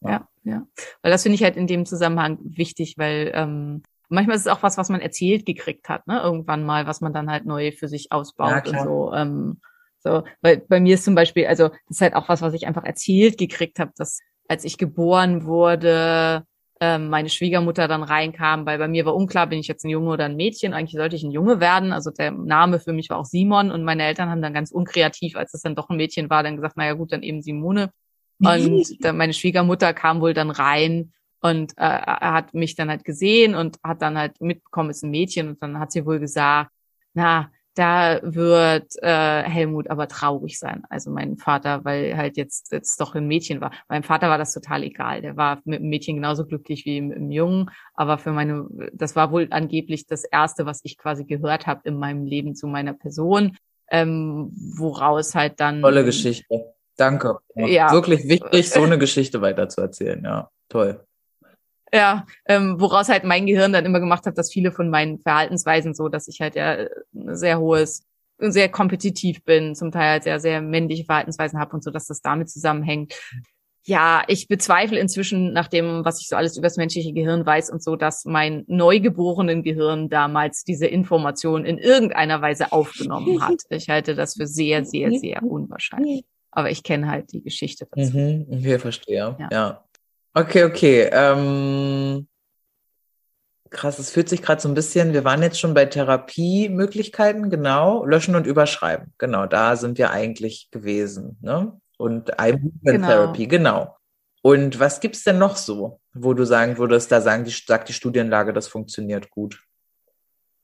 Ja, ja. ja. Weil das finde ich halt in dem Zusammenhang wichtig, weil ähm, manchmal ist es auch was, was man erzählt gekriegt hat, ne? Irgendwann mal, was man dann halt neu für sich ausbaut ja, und so. Ähm, so, weil bei mir ist zum Beispiel, also das ist halt auch was, was ich einfach erzählt gekriegt habe, dass als ich geboren wurde, ähm, meine Schwiegermutter dann reinkam, weil bei mir war unklar, bin ich jetzt ein Junge oder ein Mädchen. Eigentlich sollte ich ein Junge werden. Also der Name für mich war auch Simon und meine Eltern haben dann ganz unkreativ, als es dann doch ein Mädchen war, dann gesagt, naja gut, dann eben Simone. <laughs> Und dann meine Schwiegermutter kam wohl dann rein und äh, er hat mich dann halt gesehen und hat dann halt mitbekommen, ist ein Mädchen und dann hat sie wohl gesagt, na, da wird äh, Helmut aber traurig sein. Also mein Vater, weil halt jetzt jetzt doch ein Mädchen war. Meinem Vater war das total egal. Der war mit dem Mädchen genauso glücklich wie im, im Jungen. Aber für meine, das war wohl angeblich das erste, was ich quasi gehört habe in meinem Leben zu meiner Person, ähm, woraus halt dann. Tolle Geschichte. Danke. Ja. Wirklich wichtig, so eine Geschichte weiterzuerzählen. Ja, toll. Ja, ähm, woraus halt mein Gehirn dann immer gemacht hat, dass viele von meinen Verhaltensweisen so, dass ich halt ja äh, sehr hohes, sehr kompetitiv bin, zum Teil halt sehr, sehr männliche Verhaltensweisen habe und so, dass das damit zusammenhängt. Ja, ich bezweifle inzwischen, nach dem, was ich so alles über das menschliche Gehirn weiß und so, dass mein neugeborenen Gehirn damals diese Information in irgendeiner Weise aufgenommen hat. <laughs> Ich halte das für sehr, sehr, sehr unwahrscheinlich. Aber ich kenne halt die Geschichte dazu. Mhm, ich verstehe. Ja. ja. Okay, okay. Ähm, krass, es fühlt sich gerade so ein bisschen, wir waren jetzt schon bei Therapiemöglichkeiten, genau. Löschen und überschreiben. Genau, da sind wir eigentlich gewesen. Ne? Und Movement genau. Therapy, genau. Und was gibt's denn noch so, wo du sagen würdest, da sagen die, sagt die Studienlage, das funktioniert gut?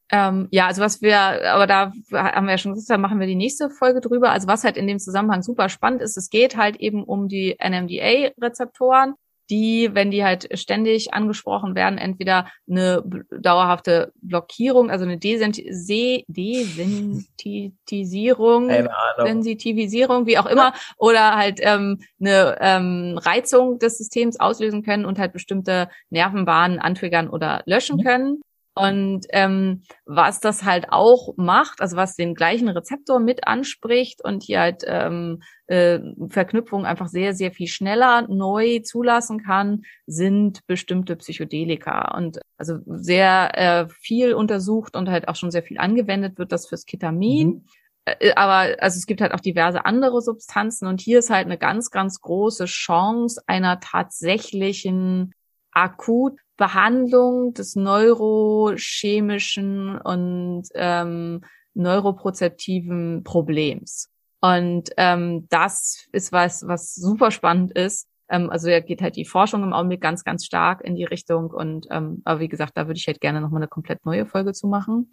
Ähm, ja, also was wir, aber da haben wir ja schon gesagt, da machen wir die nächste Folge drüber. Also was halt in dem Zusammenhang super spannend ist, es geht halt eben um die NMDA-Rezeptoren die, wenn die halt ständig angesprochen werden, entweder eine dauerhafte Blockierung, also eine Desensitisierung, Sensitivisierung, wie auch immer, <laughs> oder halt ähm, eine ähm, Reizung des Systems auslösen können und halt bestimmte Nervenbahnen antriggern oder löschen mhm. können. Und ähm, was das halt auch macht, also was den gleichen Rezeptor mit anspricht und hier halt ähm, äh, Verknüpfungen einfach sehr, sehr viel schneller neu zulassen kann, sind bestimmte Psychedelika. Und also sehr äh, viel untersucht und halt auch schon sehr viel angewendet wird das fürs Ketamin. Mhm äh, aber also es gibt halt auch diverse andere Substanzen und hier ist halt eine ganz, ganz große Chance einer tatsächlichen Akutbehandlung des neurochemischen und ähm, neuroprozeptiven Problems. Und ähm, das ist was, was super spannend ist. Ähm, also da geht halt die Forschung im Augenblick ganz, ganz stark in die Richtung. Und ähm, aber wie gesagt, da würde ich halt gerne nochmal eine komplett neue Folge zu machen.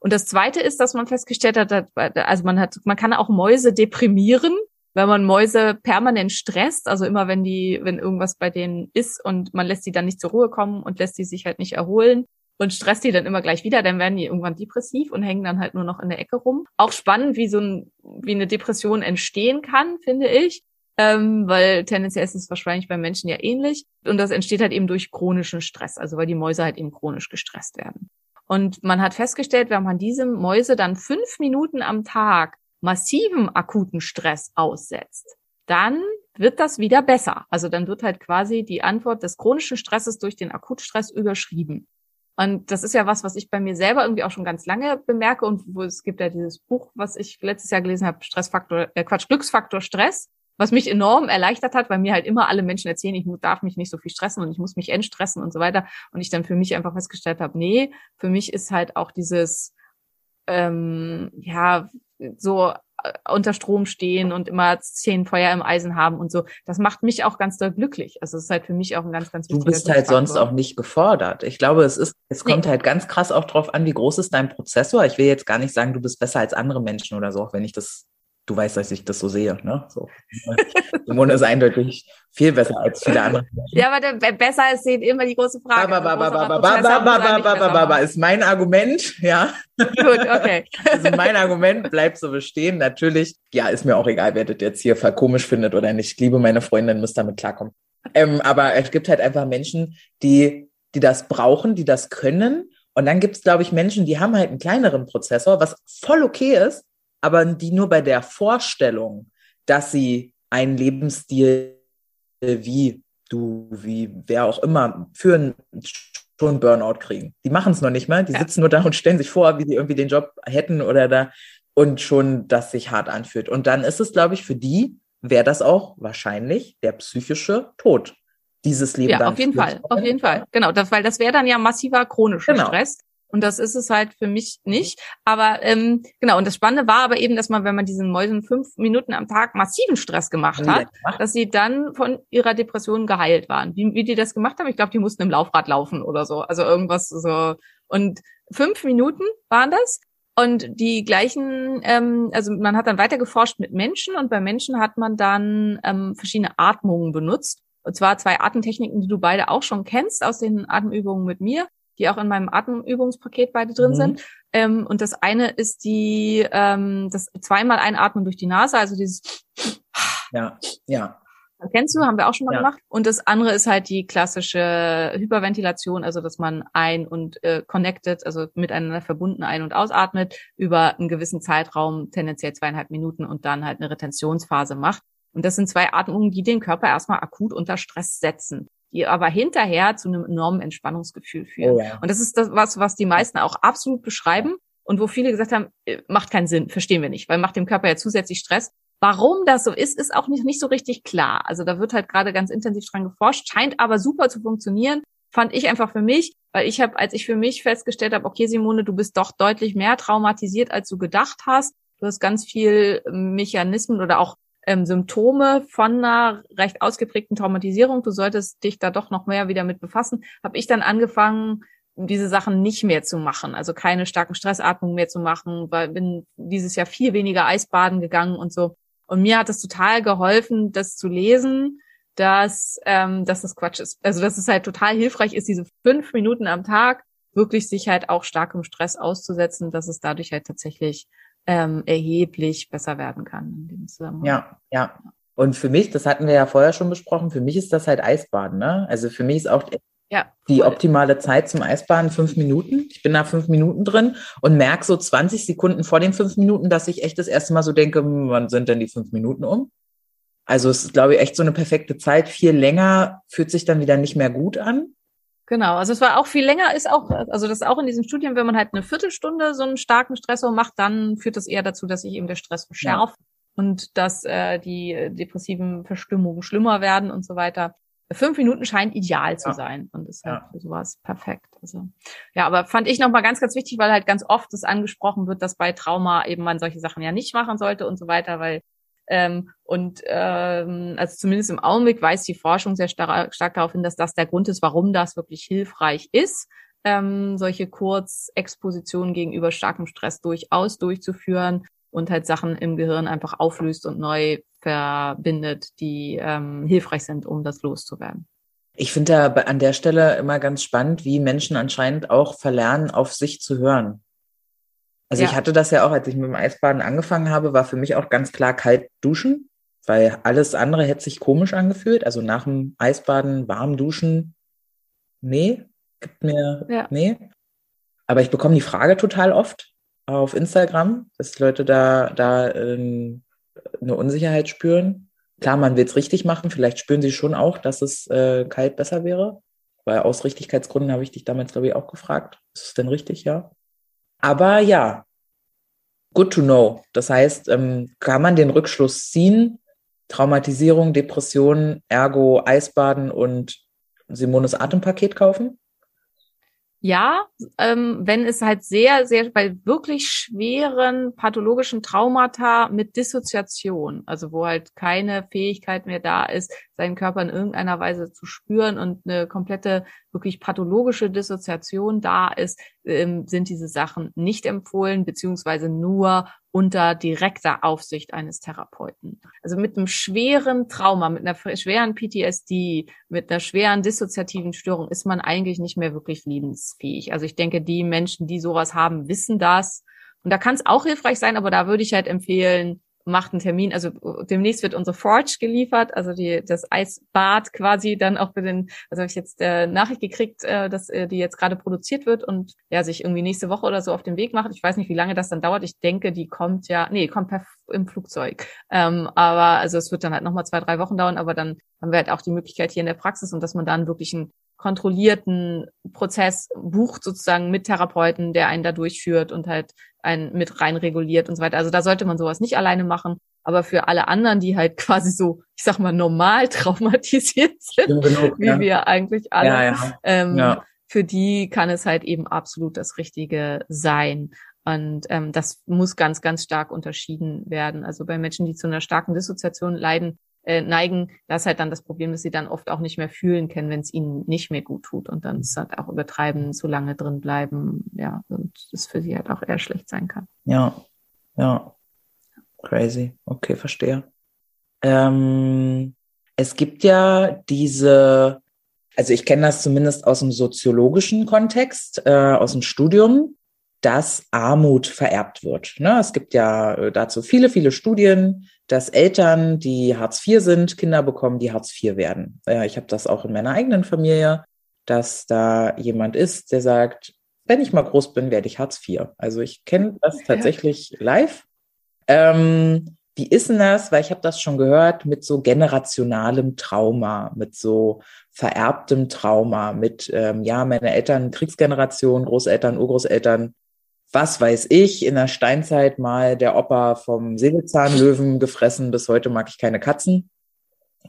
Und das Zweite ist, dass man festgestellt hat, also man hat, man kann auch Mäuse deprimieren wenn man Mäuse permanent stresst, also immer wenn die, wenn irgendwas bei denen ist und man lässt sie dann nicht zur Ruhe kommen und lässt sie sich halt nicht erholen und stresst die dann immer gleich wieder, dann werden die irgendwann depressiv und hängen dann halt nur noch in der Ecke rum. Auch spannend, wie so ein, wie eine Depression entstehen kann, finde ich. Ähm, weil tendenziell ist es wahrscheinlich bei Menschen ja ähnlich. Und das entsteht halt eben durch chronischen Stress, also weil die Mäuse halt eben chronisch gestresst werden. Und man hat festgestellt, wenn man diese Mäuse dann fünf Minuten am Tag massivem akuten Stress aussetzt, dann wird das wieder besser. Also dann wird halt quasi die Antwort des chronischen Stresses durch den Akutstress überschrieben. Und das ist ja was, was ich bei mir selber irgendwie auch schon ganz lange bemerke und wo es gibt ja dieses Buch, was ich letztes Jahr gelesen habe, Stressfaktor, äh Quatsch, Glücksfaktor Stress, was mich enorm erleichtert hat, weil mir halt immer alle Menschen erzählen, ich darf mich nicht so viel stressen und ich muss mich entstressen und so weiter. Und ich dann für mich einfach festgestellt habe, nee, für mich ist halt auch dieses, ähm, ja, so äh, unter Strom stehen und immer zehn Feuer im Eisen haben und so. Das macht mich auch ganz doll glücklich. Also es ist halt für mich auch ein ganz, ganz wichtiger Du bist halt sonst auch nicht gefordert. Ich glaube, es ist, es kommt nee. halt ganz krass auch drauf an, wie groß ist dein Prozessor. Ich will jetzt gar nicht sagen, du bist besser als andere Menschen oder so, auch wenn ich das du weißt, dass ich das so sehe. Ne? So. <laughs> Simone ist eindeutig viel besser als viele andere. Ja, aber der, besser ist sehen immer die große Frage. Ba, ba, ba, ba, ba, ba, ba, ba, ba, ba, ba, ba, ist mein Argument, ja. Gut, okay. <laughs> Also mein Argument bleibt so bestehen. Natürlich, ja, ist mir auch egal, wer das jetzt hier komisch findet oder nicht. Ich liebe meine Freundin, muss damit klarkommen. Ähm, aber es gibt halt einfach Menschen, die, die das brauchen, die das können. Und dann gibt es, glaube ich, Menschen, die haben halt einen kleineren Prozessor, was voll okay ist, aber die nur bei der Vorstellung, dass sie einen Lebensstil wie du, wie wer auch immer führen, schon Burnout kriegen. Die machen es noch nicht mal, die ja. sitzen nur da und stellen sich vor, wie sie irgendwie den Job hätten oder da und schon, dass sich hart anfühlt. Und dann ist es, glaube ich, für die wäre das auch wahrscheinlich der psychische Tod dieses Leben. Ja, auf jeden Fall, auf jeden Fall. Genau, das, weil das wäre dann ja massiver chronischer genau. Stress. Und das ist es halt für mich nicht. Aber ähm, genau, und das Spannende war aber eben, dass man, wenn man diesen Mäusen fünf Minuten am Tag massiven Stress gemacht hat, ja. dass sie dann von ihrer Depression geheilt waren. Wie, wie die das gemacht haben, ich glaube, die mussten im Laufrad laufen oder so. Also irgendwas so. Und fünf Minuten waren das. Und die gleichen, ähm, also man hat dann weiter geforscht mit Menschen und bei Menschen hat man dann ähm, verschiedene Atmungen benutzt. Und zwar zwei Atemtechniken, die du beide auch schon kennst aus den Atemübungen mit mir die auch in meinem Atemübungspaket beide drin mhm. sind. Ähm, und das eine ist die, ähm, das zweimal einatmen durch die Nase, also dieses Ja, ja. Kennst du, haben wir auch schon mal ja. gemacht. Und das andere ist halt die klassische Hyperventilation, also dass man ein- und äh, connected, also miteinander verbunden ein- und ausatmet über einen gewissen Zeitraum, tendenziell zweieinhalb Minuten und dann halt eine Retentionsphase macht. Und das sind zwei Atmungen, die den Körper erstmal akut unter Stress setzen die aber hinterher zu einem enormen Entspannungsgefühl führen. Oh ja. Und das ist das, was, was die meisten auch absolut beschreiben und wo viele gesagt haben, äh, macht keinen Sinn, verstehen wir nicht, weil macht dem Körper ja zusätzlich Stress. Warum das so ist, ist auch nicht, nicht so richtig klar. Also da wird halt gerade ganz intensiv dran geforscht, scheint aber super zu funktionieren. Fand ich einfach für mich, weil ich habe, als ich für mich festgestellt habe, okay, Simone, du bist doch deutlich mehr traumatisiert, als du gedacht hast. Du hast ganz viel Mechanismen oder auch ähm, Symptome von einer recht ausgeprägten Traumatisierung, du solltest dich da doch noch mehr wieder mit befassen, habe ich dann angefangen, diese Sachen nicht mehr zu machen, also keine starken Stressatmungen mehr zu machen, weil bin dieses Jahr viel weniger Eisbaden gegangen und so. Und mir hat es total geholfen, das zu lesen, dass, ähm, dass das Quatsch ist. Also dass es halt total hilfreich ist, diese fünf Minuten am Tag wirklich sich halt auch starkem Stress auszusetzen, dass es dadurch halt tatsächlich ähm, erheblich besser werden kann in dem Zusammenhang. Ja, ja. Und für mich, das hatten wir ja vorher schon besprochen, für mich ist das halt Eisbaden, ne? Also für mich ist auch ja, die optimale Zeit zum Eisbaden fünf Minuten. Ich bin da fünf Minuten drin und merke so 20 Sekunden vor den fünf Minuten, dass ich echt das erste Mal so denke, hm, wann sind denn die fünf Minuten um? Also es ist, glaube ich, echt so eine perfekte Zeit. Viel länger fühlt sich dann wieder nicht mehr gut an. Genau, also es war auch viel länger, ist auch, also das ist auch in diesen Studien, wenn man halt eine Viertelstunde so einen starken Stressor macht, dann führt das eher dazu, dass sich eben der Stress verschärft ja. und dass äh, die depressiven Verstimmungen schlimmer werden und so weiter. Fünf Minuten scheint ideal zu ja. sein und ist halt ja. für sowas perfekt. Also ja, aber fand ich nochmal ganz, ganz wichtig, weil halt ganz oft das angesprochen wird, dass bei Trauma eben man solche Sachen ja nicht machen sollte und so weiter, weil ähm, und ähm, also zumindest im Augenblick weist die Forschung sehr stark, stark darauf hin, dass das der Grund ist, warum das wirklich hilfreich ist, ähm, solche Kurzexpositionen gegenüber starkem Stress durchaus durchzuführen und halt Sachen im Gehirn einfach auflöst und neu verbindet, die ähm, hilfreich sind, um das loszuwerden. Ich finde da an der Stelle immer ganz spannend, wie Menschen anscheinend auch verlernen, auf sich zu hören. Also ja. ich hatte das ja auch, als ich mit dem Eisbaden angefangen habe, war für mich auch ganz klar kalt duschen, weil alles andere hätte sich komisch angefühlt. Also nach dem Eisbaden warm duschen, nee, gibt mir, ja. nee. Aber ich bekomme die Frage total oft auf Instagram, dass Leute da, da ähm, eine Unsicherheit spüren. Klar, man will es richtig machen. Vielleicht spüren sie schon auch, dass es äh, kalt besser wäre. Weil aus Richtigkeitsgründen habe ich dich damals, glaube ich, auch gefragt. Ist es denn richtig, ja? Aber ja, good to know. Das heißt, ähm, kann man den Rückschluss ziehen, Traumatisierung, Depression, ergo Eisbaden und Simones Atempaket kaufen? Ja, ähm, wenn es halt sehr, sehr bei wirklich schweren pathologischen Traumata mit Dissoziation, also wo halt keine Fähigkeit mehr da ist, seinen Körper in irgendeiner Weise zu spüren und eine komplette, wirklich pathologische Dissoziation da ist, ähm, sind diese Sachen nicht empfohlen, beziehungsweise nur unter direkter Aufsicht eines Therapeuten. Also mit einem schweren Trauma, mit einer schweren PTSD, mit einer schweren dissoziativen Störung ist man eigentlich nicht mehr wirklich lebensfähig. Also ich denke, die Menschen, die sowas haben, wissen das. Und da kann es auch hilfreich sein, aber da würde ich halt empfehlen, macht einen Termin. Also demnächst wird unsere Forge geliefert, also die, das Eisbad quasi dann auch für den, also habe ich jetzt äh, Nachricht gekriegt, äh, dass äh, die jetzt gerade produziert wird und ja, sich irgendwie nächste Woche oder so auf den Weg macht. Ich weiß nicht, wie lange das dann dauert. Ich denke, die kommt ja, nee, kommt per, im Flugzeug. Ähm, aber also es wird dann halt nochmal zwei, drei Wochen dauern, aber dann haben wir halt auch die Möglichkeit hier in der Praxis und dass man dann wirklich einen kontrollierten Prozess bucht sozusagen mit Therapeuten, der einen da durchführt und halt einen mit rein reguliert und so weiter. Also da sollte man sowas nicht alleine machen. Aber für alle anderen, die halt <laughs> quasi so, ich sag mal, normal traumatisiert <laughs> sind, genug, wie ja. wir eigentlich alle, ja, ja. Ähm, ja. für die kann es halt eben absolut das Richtige sein. Und ähm, das muss ganz, ganz stark unterschieden werden. Also bei Menschen, die zu einer starken Dissoziation leiden, äh, neigen, da ist halt dann das Problem, dass sie dann oft auch nicht mehr fühlen können, wenn es ihnen nicht mehr gut tut und dann ist halt auch übertreiben, zu lange drin bleiben, ja, und das für sie halt auch eher schlecht sein kann. Ja, ja. Crazy. Okay, verstehe. Ähm, es gibt ja diese, also ich kenne das zumindest aus dem soziologischen Kontext, äh, aus dem Studium, dass Armut vererbt wird. Ne? Es gibt ja äh, dazu viele, viele Studien, dass Eltern, die Hartz IV sind, Kinder bekommen, die Hartz IV werden. Äh, ich habe das auch in meiner eigenen Familie, dass da jemand ist, der sagt, wenn ich mal groß bin, werde ich Hartz IV. Also ich kenne das tatsächlich live. Ähm, wie ist denn das? Weil ich habe das schon gehört mit so generationalem Trauma, mit so vererbtem Trauma, mit ähm, ja meine Eltern Kriegsgeneration, Großeltern, Urgroßeltern was weiß ich, in der Steinzeit mal der Opa vom Säbelzahnlöwen gefressen. Bis heute mag ich keine Katzen.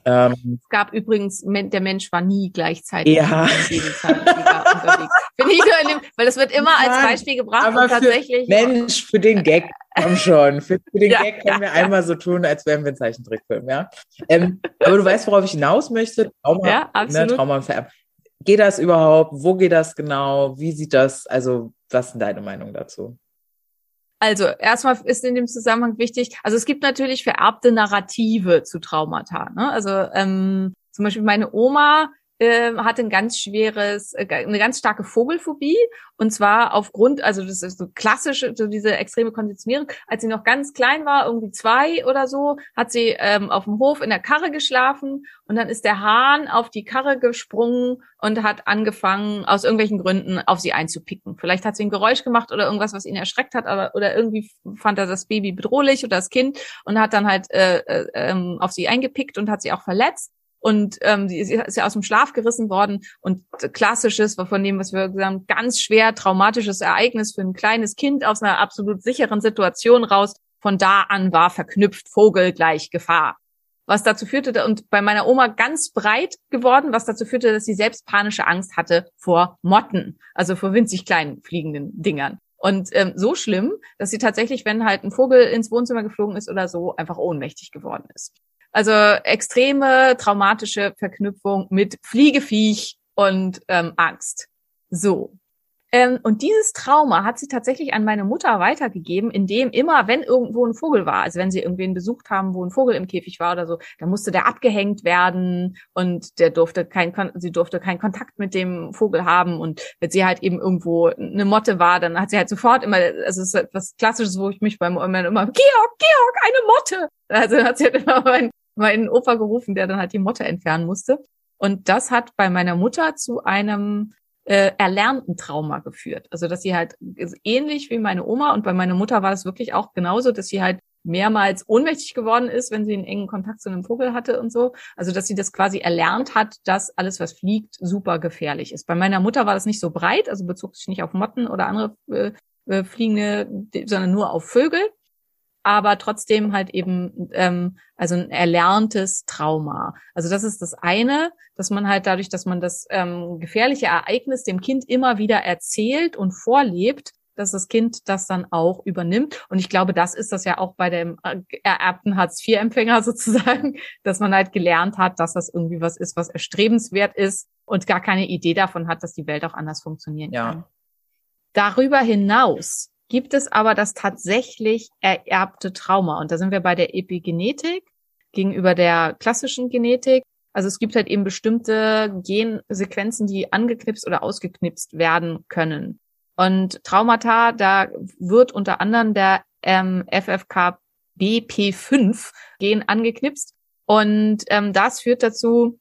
Ähm, es gab übrigens, der Mensch war nie gleichzeitig ja. <laughs> unterwegs. Finde ich nur in dem, weil das wird immer als Beispiel gebracht aber und tatsächlich. Für, Mensch, für den Gag, komm schon. Für, für den <laughs> ja, Gag können wir ja. einmal so tun, als wären wir ein Zeichentrickfilm, ja. Ähm, aber du weißt, worauf ich hinaus möchte. Trauma, ja, ne, absolut. Ne, Trauma vererben. Geht das überhaupt? Wo geht das genau? Wie sieht das? Also, was ist deine Meinung dazu? Also erstmal ist in dem Zusammenhang wichtig, also es gibt natürlich vererbte Narrative zu Traumata. Ne? Also ähm, zum Beispiel meine Oma hatte ein ganz schweres, äh, eine ganz starke Vogelphobie und zwar aufgrund, also das ist so klassische, so diese extreme Konditionierung. Als sie noch ganz klein war, irgendwie zwei oder so, hat sie ähm, auf dem Hof in der Karre geschlafen und dann ist der Hahn auf die Karre gesprungen und hat angefangen, aus irgendwelchen Gründen auf sie einzupicken. Vielleicht hat sie ein Geräusch gemacht oder irgendwas, was ihn erschreckt hat, aber oder irgendwie fand er das Baby bedrohlich oder das Kind und hat dann halt äh, äh, ähm, auf sie eingepickt und hat sie auch verletzt und ähm, sie ist ja aus dem Schlaf gerissen worden und klassisches, von dem, was wir gesagt haben, ganz schwer traumatisches Ereignis für ein kleines Kind aus einer absolut sicheren Situation raus. Von da an war verknüpft Vogel gleich Gefahr. Was dazu führte, und bei meiner Oma ganz breit geworden, was dazu führte, dass sie selbst panische Angst hatte vor Motten, also vor winzig kleinen fliegenden Dingern. Und ähm, so schlimm, dass sie tatsächlich, wenn halt ein Vogel ins Wohnzimmer geflogen ist oder so, einfach ohnmächtig geworden ist. Also extreme traumatische Verknüpfung mit Fliegeviech und ähm, Angst. So. Ähm, und dieses Trauma hat sie tatsächlich an meine Mutter weitergegeben, indem immer, wenn irgendwo ein Vogel war, also wenn sie irgendwen besucht haben, wo ein Vogel im Käfig war oder so, dann musste der abgehängt werden und der durfte kein, sie durfte keinen Kontakt mit dem Vogel haben und wenn sie halt eben irgendwo eine Motte war, dann hat sie halt sofort immer, also es ist etwas Klassisches, wo ich mich beim immer, immer Georg, Georg, eine Motte. Also hat sie halt immer mein, meinen Opa gerufen, der dann halt die Motte entfernen musste. Und das hat bei meiner Mutter zu einem äh, erlernten Trauma geführt. Also dass sie halt ähnlich wie meine Oma und bei meiner Mutter war das wirklich auch genauso, dass sie halt mehrmals ohnmächtig geworden ist, wenn sie einen engen Kontakt zu einem Vogel hatte und so. Also dass sie das quasi erlernt hat, dass alles, was fliegt, super gefährlich ist. Bei meiner Mutter war das nicht so breit, also bezog sich nicht auf Motten oder andere äh, äh fliegende, sondern nur auf Vögel aber trotzdem halt eben ähm, also ein erlerntes Trauma. Also das ist das eine, dass man halt dadurch, dass man das ähm, gefährliche Ereignis dem Kind immer wieder erzählt und vorlebt, dass das Kind das dann auch übernimmt. Und ich glaube, das ist das ja auch bei dem äh, ererbten Hartz-IV-Empfänger <laughs> sozusagen, dass man halt gelernt hat, dass das irgendwie was ist, was erstrebenswert ist und gar keine Idee davon hat, dass die Welt auch anders funktionieren ja. kann. Darüber hinaus gibt es aber das tatsächlich ererbte Trauma. Und da sind wir bei der Epigenetik gegenüber der klassischen Genetik. Also es gibt halt eben bestimmte Gensequenzen, die angeknipst oder ausgeknipst werden können. Und Traumata, da wird unter anderem der ähm, FFKBP5 Gen angeknipst. Und ähm, das führt dazu,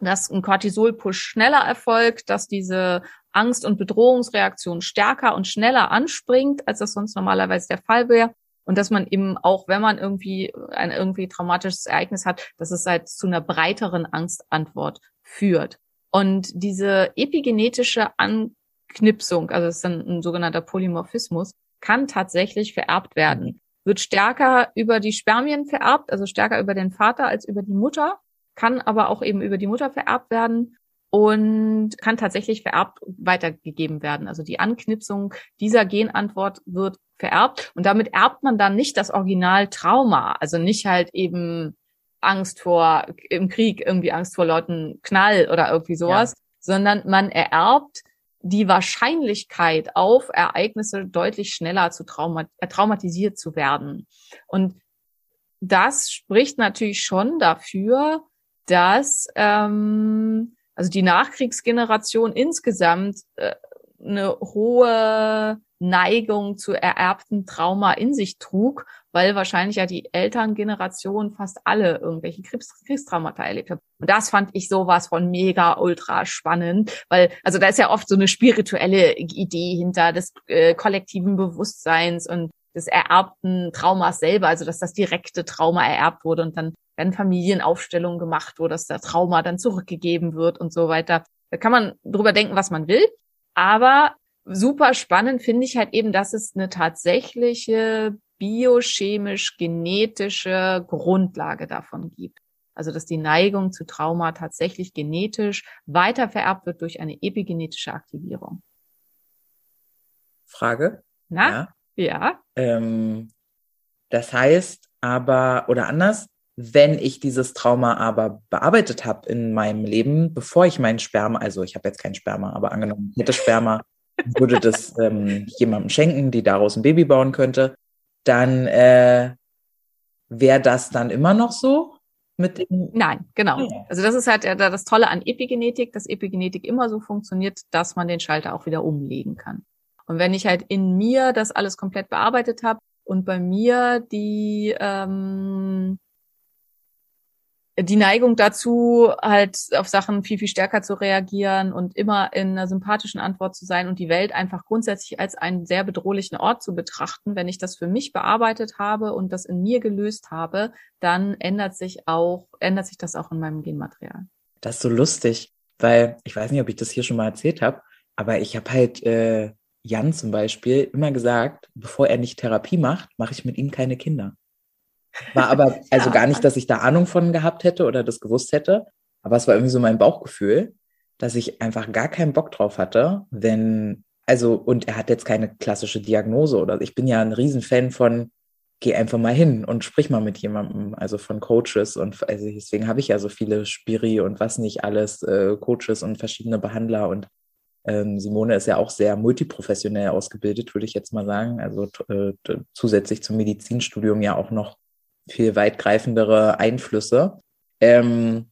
dass ein Cortisol-Push schneller erfolgt, dass diese Angst- und Bedrohungsreaktion stärker und schneller anspringt, als das sonst normalerweise der Fall wäre. Und dass man eben auch, wenn man irgendwie ein irgendwie traumatisches Ereignis hat, dass es halt zu einer breiteren Angstantwort führt. Und diese epigenetische Anknipsung, also es ist ein, ein sogenannter Polymorphismus, kann tatsächlich vererbt werden. Wird stärker über die Spermien vererbt, also stärker über den Vater als über die Mutter, kann aber auch eben über die Mutter vererbt werden und kann tatsächlich vererbt weitergegeben werden. Also die Anknipsung dieser Genantwort wird vererbt und damit erbt man dann nicht das Originaltrauma, also nicht halt eben Angst vor im Krieg, irgendwie Angst vor Leuten Knall oder irgendwie sowas, ja. sondern man ererbt die Wahrscheinlichkeit auf Ereignisse deutlich schneller zu traumat äh, traumatisiert zu werden. Und das spricht natürlich schon dafür, dass ähm, also die Nachkriegsgeneration insgesamt äh, eine hohe Neigung zu ererbten Trauma in sich trug, weil wahrscheinlich ja die Elterngeneration fast alle irgendwelche Kriegs Kriegstraumata erlebt haben. Und das fand ich sowas von mega ultra spannend, weil also da ist ja oft so eine spirituelle Idee hinter des äh, kollektiven Bewusstseins und des ererbten Traumas selber, also dass das direkte Trauma ererbt wurde und dann werden Familienaufstellungen gemacht, wo das der Trauma dann zurückgegeben wird und so weiter. Da kann man drüber denken, was man will. Aber super spannend finde ich halt eben, dass es eine tatsächliche biochemisch-genetische Grundlage davon gibt. Also dass die Neigung zu Trauma tatsächlich genetisch weiter vererbt wird durch eine epigenetische Aktivierung. Frage? Na? Ja. ja. Ähm, das heißt aber, oder anders, wenn ich dieses Trauma aber bearbeitet habe in meinem Leben, bevor ich meinen Sperma, also ich habe jetzt kein Sperma, aber angenommen, ich hätte Sperma, <laughs> würde das ähm, jemandem schenken, die daraus ein Baby bauen könnte, dann äh, wäre das dann immer noch so mit dem? Nein, genau. Also das ist halt das Tolle an Epigenetik, dass Epigenetik immer so funktioniert, dass man den Schalter auch wieder umlegen kann. Und wenn ich halt in mir das alles komplett bearbeitet habe und bei mir die ähm, die Neigung dazu, halt auf Sachen viel, viel stärker zu reagieren und immer in einer sympathischen Antwort zu sein und die Welt einfach grundsätzlich als einen sehr bedrohlichen Ort zu betrachten. Wenn ich das für mich bearbeitet habe und das in mir gelöst habe, dann ändert sich auch, ändert sich das auch in meinem Genmaterial. Das ist so lustig, weil ich weiß nicht, ob ich das hier schon mal erzählt habe, aber ich habe halt äh, Jan zum Beispiel immer gesagt, bevor er nicht Therapie macht, mache ich mit ihm keine Kinder. War aber <laughs> also ja. gar nicht, dass ich da Ahnung von gehabt hätte oder das gewusst hätte. Aber es war irgendwie so mein Bauchgefühl, dass ich einfach gar keinen Bock drauf hatte, wenn, also, und er hat jetzt keine klassische Diagnose oder ich bin ja ein Riesenfan von, geh einfach mal hin und sprich mal mit jemandem, also von Coaches und also deswegen habe ich ja so viele Spiri und was nicht alles, äh, Coaches und verschiedene Behandler und ähm, Simone ist ja auch sehr multiprofessionell ausgebildet, würde ich jetzt mal sagen. Also äh, zusätzlich zum Medizinstudium ja auch noch viel weitgreifendere Einflüsse. Ähm,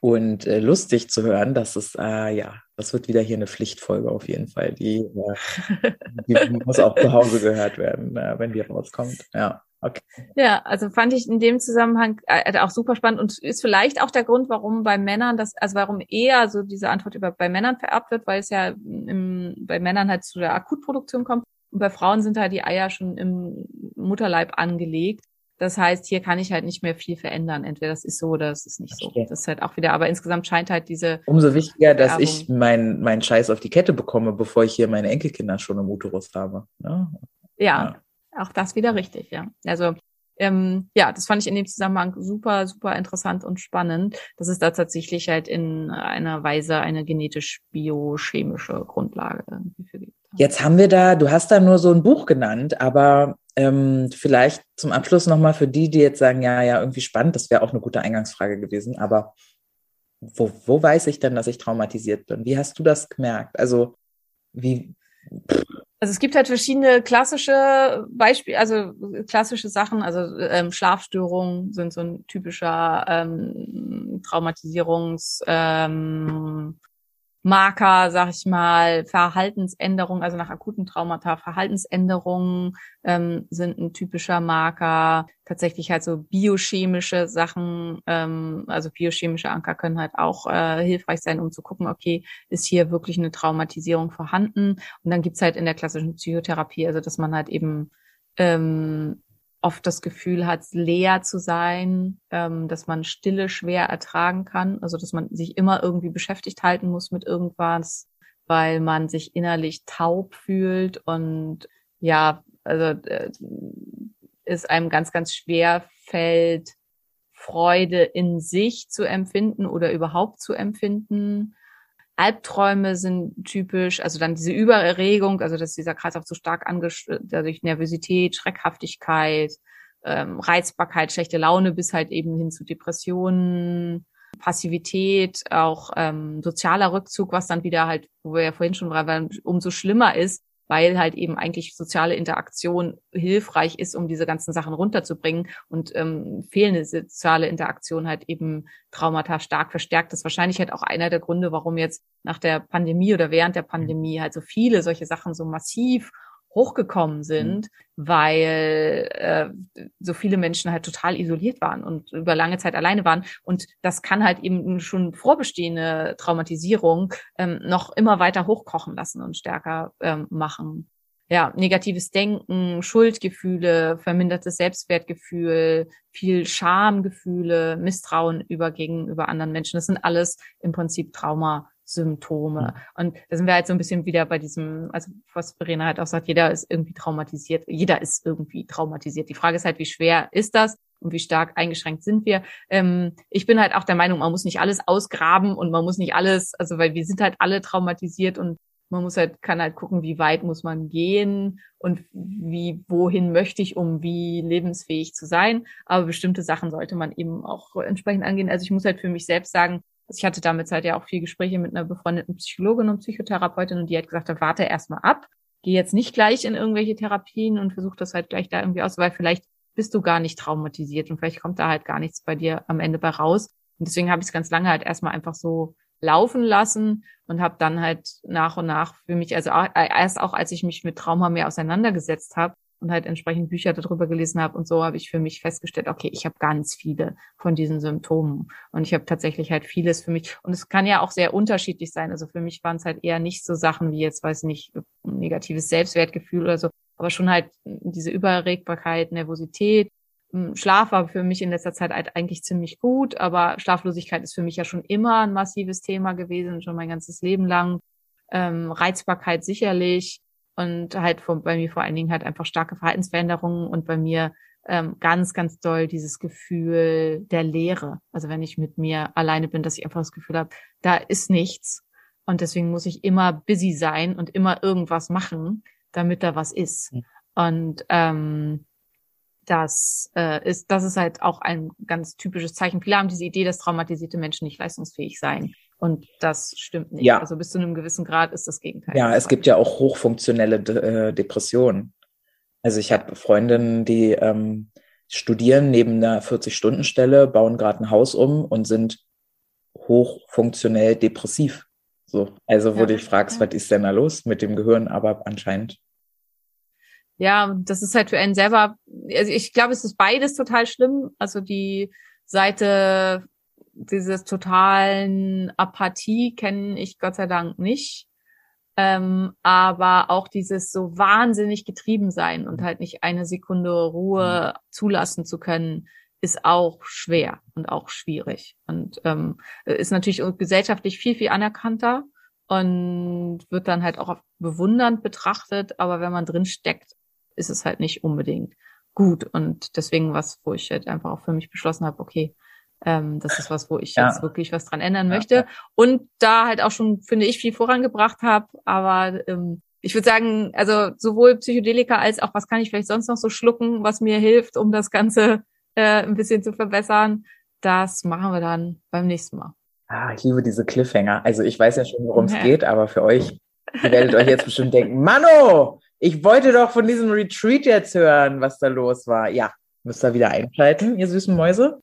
und äh, lustig zu hören, dass es, äh, ja, das wird wieder hier eine Pflichtfolge auf jeden Fall. Die, äh, die <laughs> muss auch zu Hause gehört werden, äh, wenn die rauskommt. Ja. Okay. Ja, also fand ich in dem Zusammenhang äh, auch super spannend und ist vielleicht auch der Grund, warum bei Männern das, also warum eher so diese Antwort über bei Männern vererbt wird, weil es ja im, bei Männern halt zu der Akutproduktion kommt und bei Frauen sind halt die Eier schon im Mutterleib angelegt. Das heißt, hier kann ich halt nicht mehr viel verändern. Entweder das ist so oder das ist nicht so. Das ist halt auch wieder, aber insgesamt scheint halt diese. Umso wichtiger, dass Werbung. ich meinen mein Scheiß auf die Kette bekomme, bevor ich hier meine Enkelkinder schon im Uterus habe. Ja, ja, ja. auch das wieder richtig, ja. Also ähm, ja, das fand ich in dem Zusammenhang super, super interessant und spannend, dass es da tatsächlich halt in einer Weise eine genetisch-biochemische Grundlage irgendwie für gibt. Jetzt haben wir da, du hast da nur so ein Buch genannt, aber ähm, vielleicht zum Abschluss nochmal für die, die jetzt sagen, ja, ja, irgendwie spannend, das wäre auch eine gute Eingangsfrage gewesen, aber wo, wo weiß ich denn, dass ich traumatisiert bin? Wie hast du das gemerkt? Also, wie, Also es gibt halt verschiedene klassische Beispiele, also klassische Sachen, also ähm, Schlafstörungen sind so ein typischer ähm, Traumatisierungs ähm, Marker, sag ich mal, Verhaltensänderungen, also nach akuten Traumata, Verhaltensänderungen ähm, sind ein typischer Marker. Tatsächlich halt so biochemische Sachen, ähm, also biochemische Anker können halt auch äh, hilfreich sein, um zu gucken, okay, ist hier wirklich eine Traumatisierung vorhanden? Und dann gibt's halt in der klassischen Psychotherapie, also dass man halt eben ähm, oft das Gefühl hat, leer zu sein, ähm, dass man Stille schwer ertragen kann, also dass man sich immer irgendwie beschäftigt halten muss mit irgendwas, weil man sich innerlich taub fühlt und ja, also äh, einem ganz, ganz schwer fällt, Freude in sich zu empfinden oder überhaupt zu empfinden. Albträume sind typisch, also dann diese Übererregung, also dass dieser Kreislauf zu stark angesteuert dadurch Nervosität, Schreckhaftigkeit, ähm, Reizbarkeit, schlechte Laune bis halt eben hin zu Depressionen, Passivität, auch ähm, sozialer Rückzug, was dann wieder halt, wo wir ja vorhin schon waren, umso schlimmer ist, weil halt eben eigentlich soziale Interaktion hilfreich ist, um diese ganzen Sachen runterzubringen und ähm, fehlende soziale Interaktion halt eben Traumata stark verstärkt. Das ist wahrscheinlich halt auch einer der Gründe, warum jetzt nach der Pandemie oder während der Pandemie halt so viele solche Sachen so massiv hochgekommen sind, mhm. weil äh, so viele Menschen halt total isoliert waren und über lange Zeit alleine waren. Und das kann halt eben schon vorbestehende Traumatisierung ähm, noch immer weiter hochkochen lassen und stärker ähm, machen. Ja, negatives Denken, Schuldgefühle, vermindertes Selbstwertgefühl, viel Schamgefühle, Misstrauen über gegenüber anderen Menschen. Das sind alles im Prinzip Trauma Symptome. Und da sind wir halt so ein bisschen wieder bei diesem, also was Verena halt auch sagt, jeder ist irgendwie traumatisiert, jeder ist irgendwie traumatisiert. Die Frage ist halt, wie schwer ist das und wie stark eingeschränkt sind wir? Ähm, ich bin halt auch der Meinung, man muss nicht alles ausgraben und man muss nicht alles, also weil wir sind halt alle traumatisiert und man muss halt, kann halt gucken, wie weit muss man gehen und wie, wohin möchte ich, um wie lebensfähig zu sein. Aber bestimmte Sachen sollte man eben auch entsprechend angehen. Also ich muss halt für mich selbst sagen, ich hatte damit halt ja auch viel Gespräche mit einer befreundeten Psychologin und Psychotherapeutin und die hat gesagt, warte erstmal ab, geh jetzt nicht gleich in irgendwelche Therapien und versuch das halt gleich da irgendwie aus, weil vielleicht bist du gar nicht traumatisiert und vielleicht kommt da halt gar nichts bei dir am Ende bei raus. Und deswegen habe ich es ganz lange halt erstmal einfach so laufen lassen und habe dann halt nach und nach für mich, also erst auch als ich mich mit Trauma mehr auseinandergesetzt habe, und halt entsprechend Bücher darüber gelesen habe und so habe ich für mich festgestellt, okay, ich habe ganz viele von diesen Symptomen und ich habe tatsächlich halt vieles für mich und es kann ja auch sehr unterschiedlich sein. Also für mich waren es halt eher nicht so Sachen wie jetzt, weiß nicht, negatives Selbstwertgefühl oder so, aber schon halt diese Überregbarkeit, Nervosität, hm, Schlaf war für mich in letzter Zeit halt eigentlich ziemlich gut, aber Schlaflosigkeit ist für mich ja schon immer ein massives Thema gewesen, schon mein ganzes Leben lang. Ähm, Reizbarkeit sicherlich, und halt von, bei mir vor allen Dingen halt einfach starke Verhaltensveränderungen und bei mir ähm, ganz, ganz doll dieses Gefühl der Leere. Also wenn ich mit mir alleine bin, dass ich einfach das Gefühl habe, da ist nichts und deswegen muss ich immer busy sein und immer irgendwas machen, damit da was ist. Mhm. Und ähm, das äh, ist, das ist halt auch ein ganz typisches Zeichen. Viele haben diese Idee, dass traumatisierte Menschen nicht leistungsfähig seien. Und das stimmt nicht. Ja. Also bis zu einem gewissen Grad ist das Gegenteil. Ja, es gibt ja auch hochfunktionelle De äh, Depressionen. Also ich habe Freundinnen, die ähm, studieren neben einer 40-Stunden-Stelle, bauen gerade ein Haus um und sind hochfunktionell depressiv. So, also wo ja, du dich fragst, ja. was ist denn da los mit dem Gehirn, aber anscheinend. Ja, das ist halt für einen selber, also ich glaube, es ist beides total schlimm. Also die Seite dieses totalen Apathie kenne ich Gott sei Dank nicht. Ähm, aber auch dieses so wahnsinnig getrieben sein und halt nicht eine Sekunde Ruhe mhm. zulassen zu können, ist auch schwer und auch schwierig. Und ähm, ist natürlich gesellschaftlich viel, viel anerkannter und wird dann halt auch bewundernd betrachtet, aber wenn man drin steckt, ist es halt nicht unbedingt gut. Und deswegen was, wo ich halt einfach auch für mich beschlossen habe, okay, ähm, das ist was, wo ich ja. jetzt wirklich was dran ändern ja, möchte. Ja. Und da halt auch schon, finde ich, viel vorangebracht habe. Aber ähm, ich würde sagen, also sowohl Psychedelika als auch, was kann ich vielleicht sonst noch so schlucken, was mir hilft, um das Ganze äh, ein bisschen zu verbessern. Das machen wir dann beim nächsten Mal. Ah, ich liebe diese Cliffhanger. Also ich weiß ja schon, worum es geht, aber für euch, ihr werdet euch jetzt bestimmt denken, <laughs> Mano, Ich wollte doch von diesem Retreat jetzt hören, was da los war. Ja, müsst ihr wieder einschalten, ihr süßen Mäuse.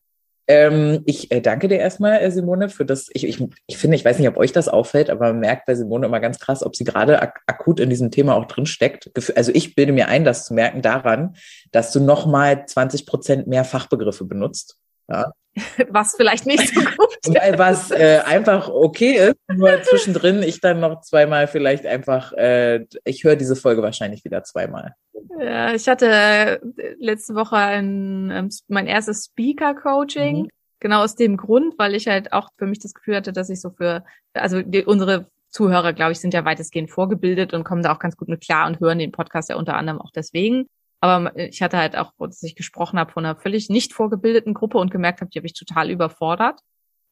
Ähm, ich äh, danke dir erstmal, äh, Simone, für das. Ich, ich, ich finde, ich weiß nicht, ob euch das auffällt, aber man merkt bei Simone immer ganz krass, ob sie gerade ak akut in diesem Thema auch drin steckt. Also ich bilde mir ein, das zu merken daran, dass du nochmal 20 Prozent mehr Fachbegriffe benutzt. Ja. <laughs> Was vielleicht nicht so gut ist. Was äh, einfach okay ist, nur zwischendrin ich dann noch zweimal vielleicht einfach, äh, ich höre diese Folge wahrscheinlich wieder zweimal. Ja, ich hatte äh, letzte Woche ein, ähm, mein erstes Speaker-Coaching. Mhm. Genau aus dem Grund, weil ich halt auch für mich das Gefühl hatte, dass ich so für, also die, unsere Zuhörer, glaube ich, sind ja weitestgehend vorgebildet und kommen da auch ganz gut mit klar und hören den Podcast ja unter anderem auch deswegen. Aber ich hatte halt auch, dass ich gesprochen habe von einer völlig nicht vorgebildeten Gruppe und gemerkt habe, die habe ich total überfordert.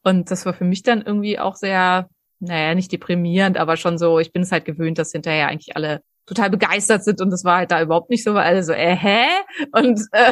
Und das war für mich dann irgendwie auch sehr, naja, nicht deprimierend, aber schon so, ich bin es halt gewöhnt, dass hinterher eigentlich alle total begeistert sind und das war halt da überhaupt nicht so, weil alle so, äh, hä? Und <laughs> äh,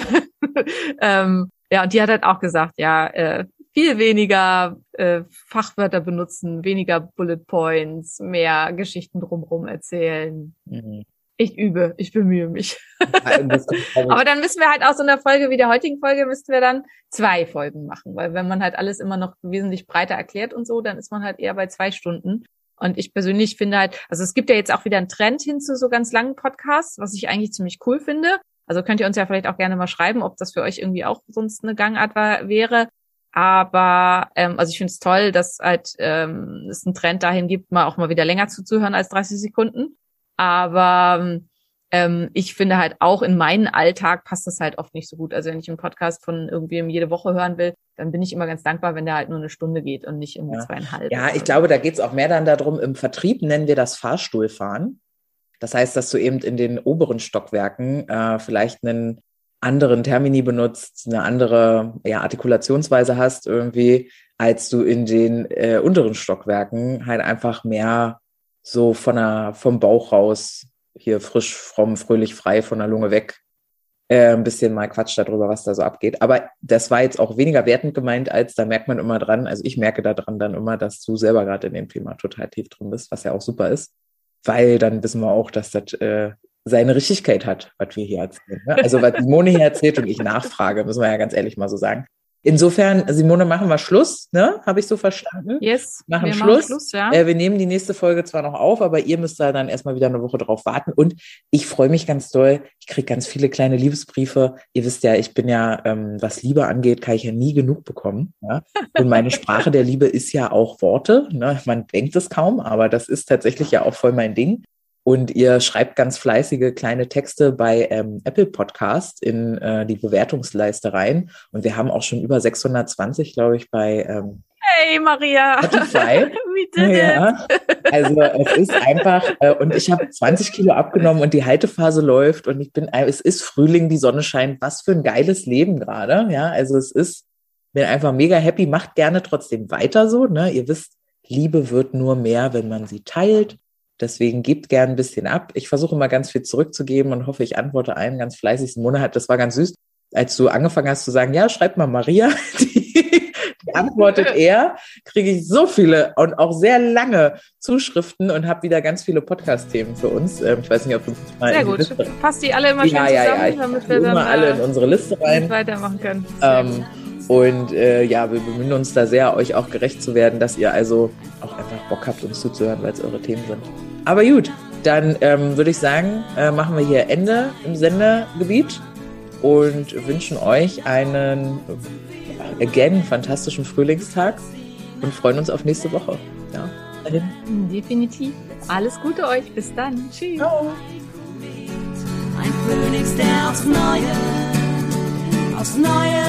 ähm, ja, und die hat halt auch gesagt, ja, äh, viel weniger äh, Fachwörter benutzen, weniger Bullet Points, mehr Geschichten drumherum erzählen. Mhm. Ich übe, ich bemühe mich. <laughs> Aber dann müssen wir halt aus so einer Folge wie der heutigen Folge, müssten wir dann zwei Folgen machen, weil wenn man halt alles immer noch wesentlich breiter erklärt und so, dann ist man halt eher bei zwei Stunden. Und ich persönlich finde halt, also es gibt ja jetzt auch wieder einen Trend hin zu so ganz langen Podcasts, was ich eigentlich ziemlich cool finde. Also könnt ihr uns ja vielleicht auch gerne mal schreiben, ob das für euch irgendwie auch sonst eine Gangart war, wäre. Aber ähm, also ich finde es toll, dass halt ähm, es einen Trend dahin gibt, mal auch mal wieder länger zuzuhören als 30 Sekunden. Aber ähm, ich finde halt auch in meinen Alltag passt das halt oft nicht so gut. Also wenn ich einen Podcast von irgendwem jede Woche hören will, dann bin ich immer ganz dankbar, wenn der halt nur eine Stunde geht und nicht irgendwie ja. zweieinhalb. Ja, ich glaube, da geht's auch mehr dann darum, im Vertrieb nennen wir das Fahrstuhlfahren. Das heißt, dass du eben in den oberen Stockwerken äh, vielleicht einen anderen Termini benutzt, eine andere ja, Artikulationsweise hast irgendwie, als du in den äh, unteren Stockwerken halt einfach mehr so von der, vom Bauch raus, hier frisch, fromm, fröhlich, frei von der Lunge weg, äh, ein bisschen mal Quatsch darüber, was da so abgeht. Aber das war jetzt auch weniger wertend gemeint, als da merkt man immer dran, also ich merke da dran dann immer, dass du selber gerade in dem Thema total tief drin bist, was ja auch super ist, weil dann wissen wir auch, dass das äh, seine Richtigkeit hat, was wir hier erzählen. Ne? Also was Mone hier erzählt und ich nachfrage, müssen wir ja ganz ehrlich mal so sagen. Insofern, Simone, machen wir Schluss, ne? Habe ich so verstanden? Yes. Machen wir Schluss. Machen Schluss ja. Äh, wir nehmen die nächste Folge zwar noch auf, aber ihr müsst da dann erstmal wieder eine Woche drauf warten. Und ich freue mich ganz doll. Ich kriege ganz viele kleine Liebesbriefe. Ihr wisst ja, ich bin ja, ähm, was Liebe angeht, kann ich ja nie genug bekommen. Ja? Und meine Sprache der Liebe ist ja auch Worte. Ne? Man denkt es kaum, aber das ist tatsächlich ja auch voll mein Ding. Und ihr schreibt ganz fleißige kleine Texte bei ähm, Apple Podcast in äh, die Bewertungsleiste rein. Und wir haben auch schon über 620, glaube ich, bei ähm, Hey Maria! Spotify. <laughs> ja. Also es ist einfach, äh, und ich habe 20 Kilo abgenommen und die Haltephase läuft und ich bin, äh, es ist Frühling, die Sonne scheint. Was für ein geiles Leben gerade. Ja, also es ist, bin einfach mega happy. Macht gerne trotzdem weiter so. Ne? Ihr wisst, Liebe wird nur mehr, wenn man sie teilt. Deswegen gebt gern ein bisschen ab. Ich versuche immer ganz viel zurückzugeben und hoffe, ich antworte allen ganz fleißig. Simone hat, das war ganz süß, als du angefangen hast zu sagen, ja, schreib mal Maria, <laughs> die, die antwortet <laughs> er, kriege ich so viele und auch sehr lange Zuschriften und habe wieder ganz viele Podcast-Themen für uns. Ähm, ich weiß nicht, ob du mal Sehr gut. Liste... Passt die alle immer schön ja, zusammen, ja, ja. damit wir dann immer alle in unsere Liste rein. weitermachen können. Ähm, und äh, ja, wir bemühen uns da sehr, euch auch gerecht zu werden, dass ihr also auch einfach Bock habt, uns zuzuhören, weil es eure Themen sind. Aber gut, dann ähm, würde ich sagen, äh, machen wir hier Ende im Sendegebiet und wünschen euch einen, again, fantastischen Frühlingstag und freuen uns auf nächste Woche. Ja, dahin. Definitiv. Alles Gute euch. Bis dann. Tschüss. Ciao. Ein Phönix, der aufs Neue, aufs Neue